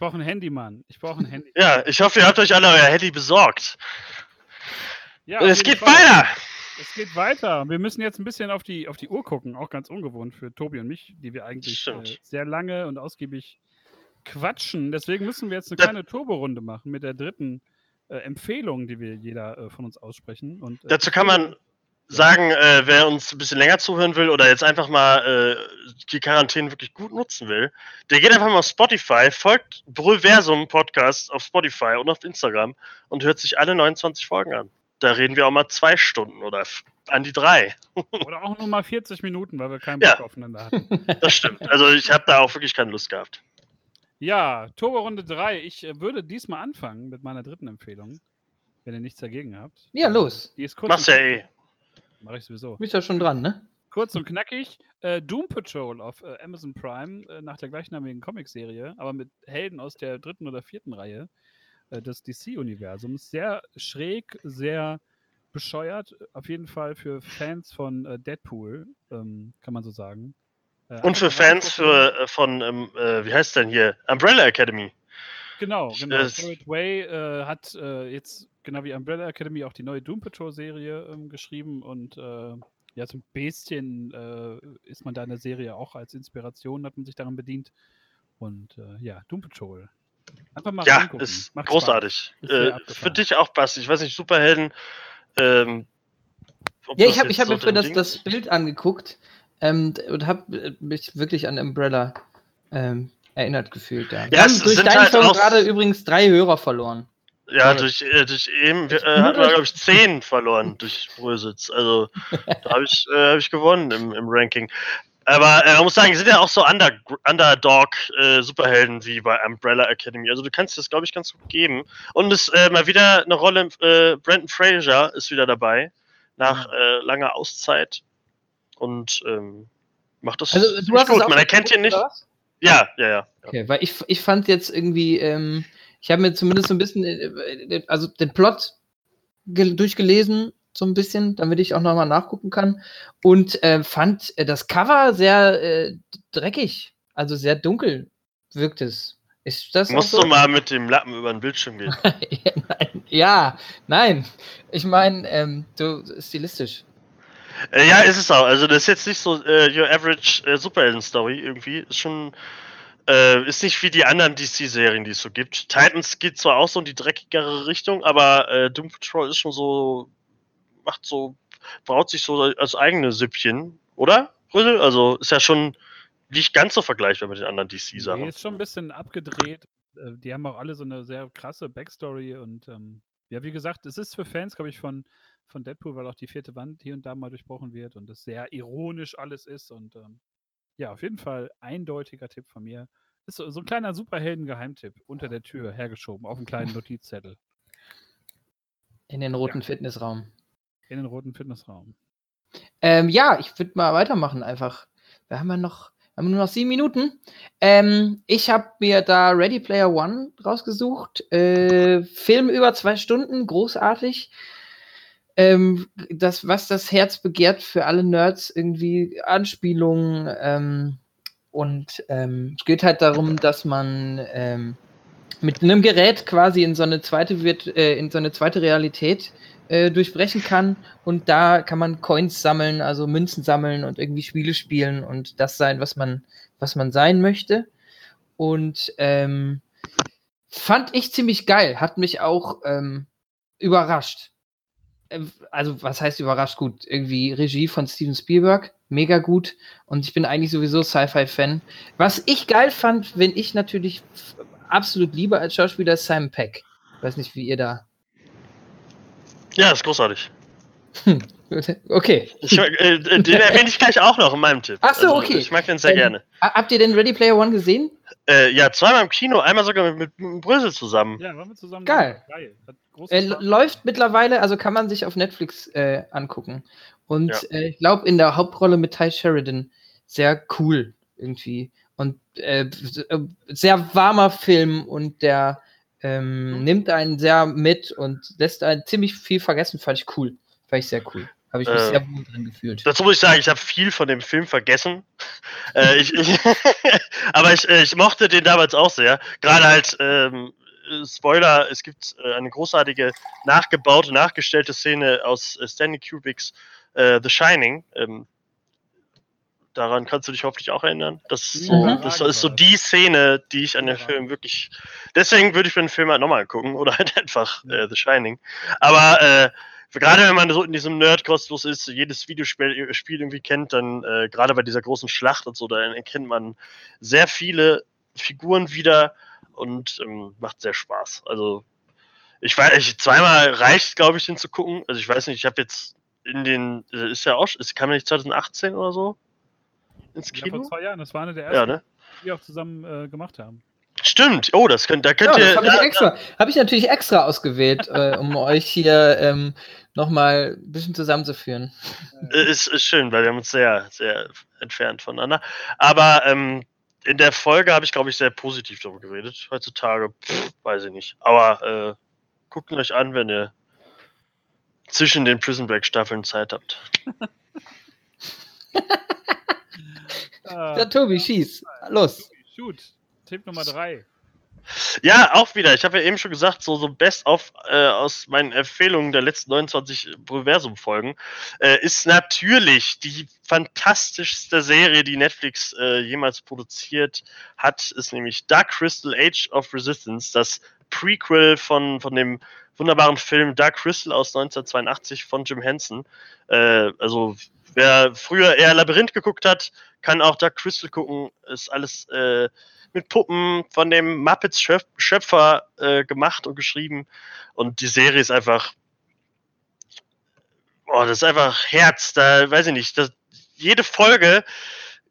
Brauche ein Handy, Mann. Ich brauche ein Handy. Ja, ich hoffe, ihr habt euch alle euer Handy besorgt. Ja, es geht Fall. weiter. Es geht weiter. Wir müssen jetzt ein bisschen auf die, auf die Uhr gucken, auch ganz ungewohnt für Tobi und mich, die wir eigentlich äh, sehr lange und ausgiebig quatschen. Deswegen müssen wir jetzt eine Da- kleine Turborunde machen mit der dritten äh, Empfehlung, die wir jeder äh, von uns aussprechen. Und, äh, Dazu kann man sagen, äh, wer uns ein bisschen länger zuhören will oder jetzt einfach mal äh, die Quarantäne wirklich gut nutzen will, der geht einfach mal auf Spotify, folgt Brüllversum Podcast auf Spotify und auf Instagram und hört sich alle 29 Folgen an. Da reden wir auch mal zwei Stunden oder an die drei. Oder auch nur mal 40 Minuten, weil wir keinen Ja. Bock aufeinander hatten. Das stimmt. Also ich habe da auch wirklich keine Lust gehabt. Ja, Turbo-Runde 3. Ich äh, würde diesmal anfangen mit meiner dritten Empfehlung, wenn ihr nichts dagegen habt. ja, los. Die ist kurz Machst und ja eh. Mache ich sowieso. Bist ja schon dran, ne? Kurz und knackig. Äh, Doom Patrol auf äh, Amazon Prime äh, nach der gleichnamigen Comicserie, aber mit Helden aus der dritten oder vierten Reihe äh, des DC-Universums. Sehr schräg, sehr bescheuert. Auf jeden Fall für Fans von äh, Deadpool, ähm, kann man so sagen. Äh, Und für Fans für, von, ähm, äh, wie heißt denn hier? Umbrella Academy. Genau, genau. Spirit Way äh, hat äh, jetzt, genau wie Umbrella Academy, auch die neue Doom Patrol-Serie ähm, geschrieben und äh, ja, so ein bisschen äh, ist man da in der Serie auch als Inspiration, hat man sich daran bedient. Und äh, ja, Doom Patrol. Einfach mal Ja, reingucken. ist Macht großartig. Ist Äh, für dich auch, Basti. Ich weiß nicht, Superhelden. Ähm, Ja, ich habe ich hab so mir das, das? Bild angeguckt ähm, und habe mich wirklich an Umbrella ähm, erinnert gefühlt. Ja. Wir Ja, durch sind deinen halt Song gerade übrigens drei Hörer verloren. Ja, durch, äh, durch eben äh, hatten wir, glaube ich, zehn verloren durch Brösitz. Also da habe ich, äh, hab ich gewonnen im, im Ranking. Aber äh, man muss sagen, sind ja auch so Under Underdog-Superhelden wie bei Umbrella Academy. Also du kannst das, glaube ich, ganz gut geben. Und es äh, mal wieder eine Rolle, äh, Brandon Fraser ist wieder dabei, nach Mhm. äh, langer Auszeit. Und ähm, macht das Also du hast gut. Man erkennt ihn nicht. was? Ja, ja, ja. Okay, weil ich, ich fand jetzt irgendwie, ähm, ich habe mir zumindest so ein bisschen, äh, äh, also den Plot ge- durchgelesen, so ein bisschen, damit ich auch nochmal nachgucken kann. Und äh, fand äh, das Cover sehr äh, dreckig, also sehr dunkel wirkt es. Ist das Musst so? du mal mit dem Lappen über den Bildschirm gehen. ja, nein, ja, nein. Ich meine, ähm, du stilistisch. Äh, ja, ist es auch. Also das ist jetzt nicht so äh, your average äh, Superhelden-Story irgendwie. Ist schon, äh, ist nicht wie die anderen DC-Serien, die es so gibt. Titans geht zwar auch so in die dreckigere Richtung, aber äh, Doom Patrol ist schon so, macht so braut sich so als eigene Süppchen, oder? Also ist ja schon nicht ganz so vergleichbar mit den anderen DC-Sachen. Nee, ist schon ein bisschen abgedreht. Äh, Die haben auch alle so eine sehr krasse Backstory und ähm, ja, wie gesagt, es ist für Fans, glaube ich, von, von Deadpool, weil auch die vierte Wand hier und da mal durchbrochen wird und es sehr ironisch alles ist und ähm, ja, auf jeden Fall eindeutiger Tipp von mir. Ist so, so ein kleiner Superhelden-Geheimtipp unter der Tür hergeschoben auf einen kleinen Notizzettel In den roten Fitnessraum. in den roten Fitnessraum. Ähm, ja, ich würde mal weitermachen einfach. Wir haben ja noch, wir haben nur noch sieben Minuten. Ähm, ich habe mir da Ready Player One rausgesucht. Äh, Film über zwei Stunden, großartig. Ähm, das, was das Herz begehrt für alle Nerds, irgendwie Anspielungen. Ähm, und ähm, es geht halt darum, dass man ähm, mit einem Gerät quasi in so eine zweite, Virt äh, in so eine zweite Realität äh, durchbrechen kann. Und da kann man Coins sammeln, also Münzen sammeln und irgendwie Spiele spielen und das sein, was man, was man sein möchte. Und ähm, fand ich ziemlich geil, hat mich auch ähm, überrascht. Also, was heißt überrascht? Gut, irgendwie Regie von Steven Spielberg, mega gut. Und ich bin eigentlich sowieso Sci-Fi-Fan. Was ich geil fand, wenn ich natürlich absolut liebe als Schauspieler, ist Simon Peck. Weiß nicht, wie ihr da. Ja, ist großartig. Okay. Ich, mag- äh, äh, den erwähne ich gleich auch noch in meinem Tipp. Ach so, Also, okay. Ich mag den sehr Ähm, gerne. Ha- Habt ihr denn Ready Player One gesehen? Äh, ja, zweimal im Kino, einmal sogar mit, mit, Brösel zusammen. Ja, waren wir zusammen. Geil. Geil. Er Spaß läuft mittlerweile, also kann man sich auf Netflix äh, angucken. Und Ja. äh, ich glaube, in der Hauptrolle mit Ty Sheridan sehr cool irgendwie. Und äh, äh, sehr warmer Film und der ähm, nimmt einen sehr mit und lässt einen ziemlich viel vergessen, fand ich cool. Fand ich sehr cool. Habe ich mich Äh, sehr wohl drin gefühlt. Dazu muss ich sagen, ich habe viel von dem Film vergessen. äh, ich, ich, aber ich, äh, ich mochte den damals auch sehr. Gerade halt, ähm, äh, Spoiler, es gibt äh, eine großartige nachgebaute, nachgestellte Szene aus äh, Stanley Kubricks äh, The Shining. Ähm, daran kannst du dich hoffentlich auch erinnern. Das ist so, Mhm. das ist so die Szene, die ich an dem Film wirklich. Deswegen würde ich mir den Film halt nochmal angucken oder halt einfach äh, The Shining. Aber äh, gerade wenn man so in diesem Nerd-Kosmos ist, jedes Videospiel äh, Spiel irgendwie kennt, dann äh, gerade bei dieser großen Schlacht und so, dann erkennt man sehr viele Figuren wieder und ähm, macht sehr Spaß. Also ich weiß, ich, zweimal reicht, glaube ich, den zu gucken. Also ich weiß nicht, ich habe jetzt in den, äh, ist ja auch, ist, kam ja nicht 2018 oder so ins Ja, Kino? vor zwei Jahren. Das war eine der Ja, ersten, ne? die wir auch zusammen äh, gemacht haben. Stimmt. Oh, das könnt, da könnt Ja, das ihr. habe ich, extra, hab ich natürlich extra ausgewählt, äh, um euch hier ähm, nochmal ein bisschen zusammenzuführen. Äh, Ist, ist schön, weil wir haben uns sehr, sehr entfernt voneinander. Aber ähm, in der Folge habe ich, glaube ich, sehr positiv darüber geredet. Heutzutage, pff, weiß ich nicht. Aber äh, guckt euch an, wenn ihr zwischen den Prison Break Staffeln Zeit habt. Ah, Ja, Tobi, schieß. Los. Shoot. Tipp Nummer drei. Ja, auch wieder. Ich habe ja eben schon gesagt, so, so best of äh, aus meinen Empfehlungen der letzten 29 Proversum-Folgen äh, ist natürlich die fantastischste Serie, die Netflix äh, jemals produziert hat, ist nämlich Dark Crystal Age of Resistance, das Prequel von, von dem wunderbaren Film Dark Crystal aus 1982 von Jim Henson. Äh, also wer früher eher Labyrinth geguckt hat, kann auch Dark Crystal gucken. Ist alles äh, mit Puppen von dem Muppets Schöp Schöpfer äh, gemacht und geschrieben. Und die Serie ist einfach. Boah, das ist einfach Herz. Da weiß ich nicht. Das, jede Folge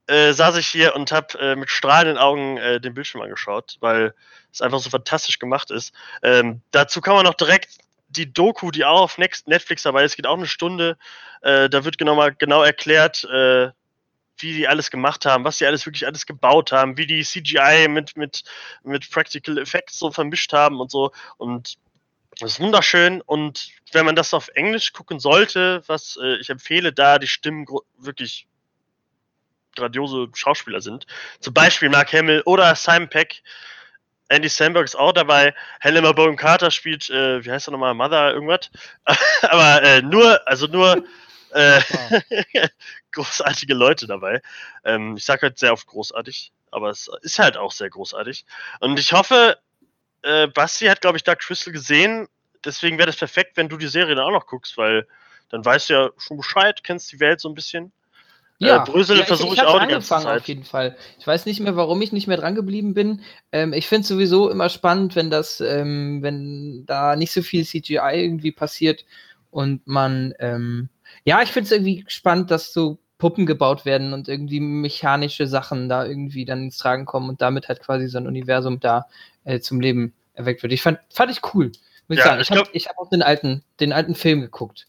äh, saß ich hier und habe äh, mit strahlenden Augen äh, den Bildschirm angeschaut, weil es einfach so fantastisch gemacht ist. Ähm, dazu kann man noch direkt die Doku, die auch auf Netflix dabei ist, geht auch eine Stunde. Äh, da wird genau mal genau erklärt, äh, wie die alles gemacht haben, was sie alles wirklich alles gebaut haben, wie die CGI mit, mit, mit Practical Effects so vermischt haben und so. Und das ist wunderschön. Und wenn man das auf Englisch gucken sollte, was äh, ich empfehle, da die Stimmen wirklich grandiose Schauspieler sind. Zum Beispiel Mark Hamill oder Simon Peck. Andy Samberg ist auch dabei. Helena Bonham Carter spielt, äh, wie heißt er nochmal, Mother irgendwas. Aber äh, nur, also nur äh, großartige Leute dabei. Ähm, ich sage halt sehr oft großartig, aber es ist halt auch sehr großartig. Und ich hoffe, äh, Basti hat, glaube ich, Dark Crystal gesehen. Deswegen wäre das perfekt, wenn du die Serie dann auch noch guckst, weil dann weißt du ja schon Bescheid, kennst die Welt so ein bisschen. Ja, äh, Brösel ja, versuche ich, hab's auch die ganze angefangen Zeit. auf jeden Fall. Ich weiß nicht mehr, warum ich nicht mehr dran geblieben bin. Ähm, ich finde es sowieso immer spannend, wenn das, ähm, wenn da nicht so viel CGI irgendwie passiert und man, ähm, ja, ich finde es irgendwie spannend, dass so Puppen gebaut werden und irgendwie mechanische Sachen da irgendwie dann ins Tragen kommen und damit halt quasi so ein Universum da äh, zum Leben erweckt wird. Ich fand, fand ich cool. Muss ich Ja, sagen. ich Ich habe glaub- ich hab auch den alten, den alten Film geguckt.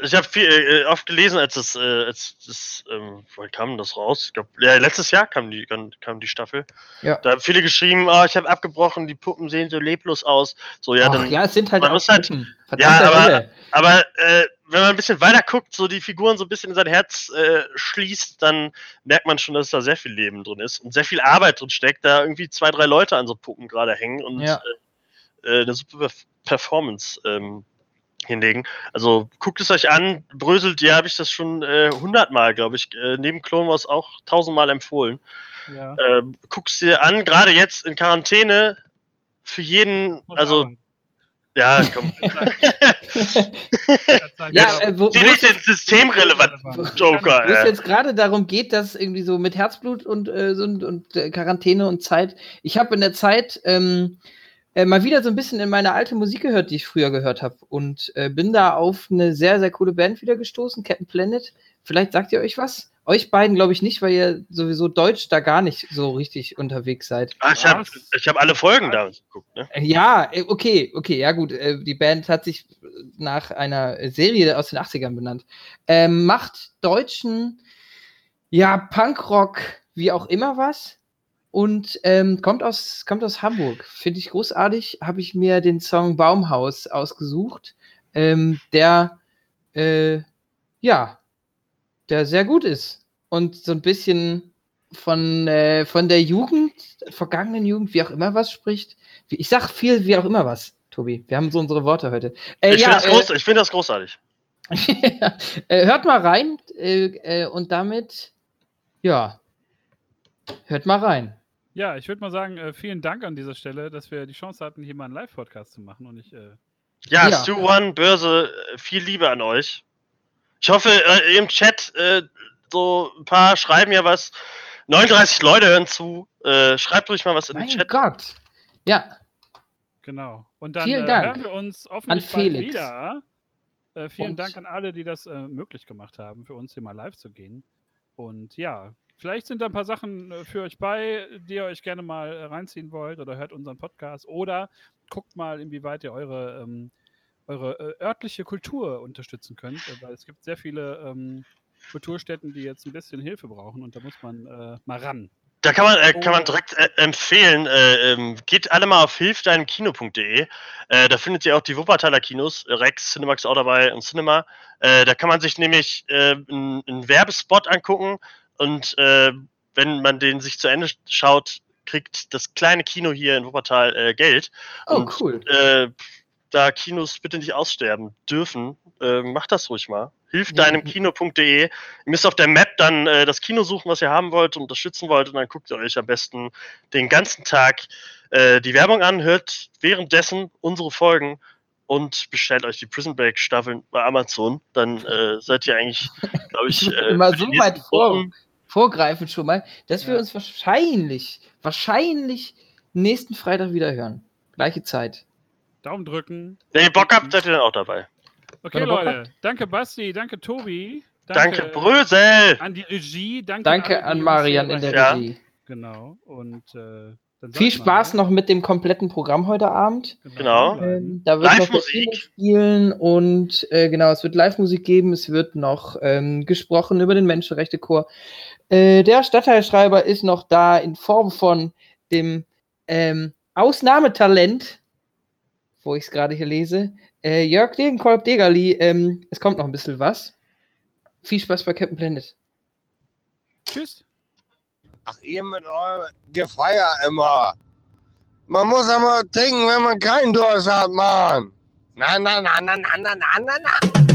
Äh, Ich habe viel äh, oft gelesen, als das, äh, als das, ähm, wann kam das raus? Ich glaube, ja, letztes Jahr kam die, kam, die Staffel. Ja. Da haben viele geschrieben, oh, ich habe abgebrochen, die Puppen sehen so leblos aus. So, ja, Ach, dann, ja, es sind halt man auch halt- Puppen. Ja, aber-. Aber äh, wenn man ein bisschen weiter guckt, so die Figuren so ein bisschen in sein Herz äh, schließt, dann merkt man schon, dass da sehr viel Leben drin ist und sehr viel Arbeit drin steckt, da irgendwie zwei, drei Leute an so Puppen gerade hängen und Ja. äh, äh, eine super Perf- Performance ähm, hinlegen. Also guckt es euch an, bröselt, ja, habe ich das schon äh, hundertmal, glaube ich, äh, neben Clone Wars auch tausendmal empfohlen. Ja. Ähm, guck's dir an, gerade jetzt in Quarantäne, für jeden, also ja, komm. Ja, äh, wo, Die wo nicht es den systemrelevanten Joker. wo es äh. jetzt gerade darum geht, dass irgendwie so mit Herzblut und, äh, so, und, und äh, Quarantäne und Zeit. Ich habe in der Zeit ähm, äh, mal wieder so ein bisschen in meine alte Musik gehört, die ich früher gehört habe. Und äh, bin da auf eine sehr, sehr coole Band wieder gestoßen, Captain Planet. Vielleicht sagt ihr euch was? Euch beiden glaube ich nicht, weil ihr sowieso Deutsch da gar nicht so richtig unterwegs seid. Ah, ich habe hab alle Folgen da geguckt. Ne? Äh, Ja, äh, okay, okay, ja gut. äh, Die Band hat sich nach einer Serie aus den 80ern benannt. Ähm, macht deutschen, ja, Punkrock, wie auch immer was. Und ähm, kommt, aus, kommt aus Hamburg. Finde ich großartig. Habe ich mir den Song Baumhaus ausgesucht, ähm, der, äh, ja, der sehr gut ist. Und so ein bisschen von, äh, von der Jugend, vergangenen Jugend, wie auch immer was spricht. Ich sag viel, wie auch immer was, Tobi. Wir haben so unsere Worte heute. Äh, Ich ja, finde das, groß- ich find das großartig. äh, hört mal rein äh, äh, und damit, ja, hört mal rein. Ja, ich würde mal sagen, äh, vielen Dank an dieser Stelle, dass wir die Chance hatten, hier mal einen Live-Podcast zu machen. Und ich, äh, Ja, Ja. Stu One, Börse, äh, viel Liebe an euch. Ich hoffe, äh, im Chat, äh, so ein paar schreiben ja was. 39 Leute hören zu. Äh, schreibt ruhig mal was in den Mein Chat. Gott. Ja, genau. Und dann Vielen äh, Dank hören wir uns hoffentlich an Felix. wieder. Äh, vielen Und- Dank an alle, die das äh, möglich gemacht haben, für uns hier mal live zu gehen. Und ja, vielleicht sind da ein paar Sachen äh, für euch bei, die ihr euch gerne mal äh, reinziehen wollt oder hört unseren Podcast oder guckt mal, inwieweit ihr eure, ähm, eure äh, örtliche Kultur unterstützen könnt, äh, weil es gibt sehr viele ähm, Kulturstätten, die jetzt ein bisschen Hilfe brauchen und da muss man äh, mal ran. Da kann man, äh, kann man Oh. direkt äh, empfehlen, äh, ähm, geht alle mal auf hilfdeinemkino.de. Da findet ihr auch die Wuppertaler Kinos, Rex, Cinemax auch dabei und Cinema. Da kann man sich nämlich einen Werbespot angucken und äh, wenn man den sich zu Ende schaut, kriegt das kleine Kino hier in Wuppertal äh, Geld. oh Und, cool. Äh, da Kinos bitte nicht aussterben dürfen, äh, macht das ruhig mal. Hilfdeinemkino.de. Ihr müsst auf der Map dann äh, das Kino suchen, was ihr haben wollt und unterstützen wollt. Und dann guckt ihr euch am besten den ganzen Tag äh, die Werbung an, hört währenddessen unsere Folgen und bestellt euch die Prison Break Staffeln bei Amazon. Dann äh, seid ihr eigentlich, glaube ich, äh, Immer so weit vor, Wochen- vorgreifend schon mal, dass wir Ja. uns wahrscheinlich, wahrscheinlich nächsten Freitag wieder hören. Gleiche Zeit. Daumen drücken. Wenn ihr Bock habt, seid ihr dann auch dabei. Okay, Leute. Danke, Basti. Danke, Tobi. Danke, Brösel! An die Regie. Danke, Danke an uns Marian in der Ja. Regie. Genau. Und äh, Viel sagt man, Spaß noch mit dem kompletten Programm heute Abend. Genau. Ähm, da wird Live-Musik. Spielen und äh, genau, es wird Live-Musik geben, es wird noch ähm, gesprochen über den Menschenrechte-Chor. Äh, der Stadtteilschreiber ist noch da in Form von dem ähm, Ausnahmetalent, wo ich es gerade hier lese, äh, Jörg Degenkolb Degerli. Ähm, es kommt noch ein bisschen was. Viel Spaß bei Captain Planet. Tschüss. Ach, ihr mit eurem Gefeier immer. Man muss aber trinken, wenn man keinen Durst hat, Mann. Na, na, na, na, na, na, na, na, na.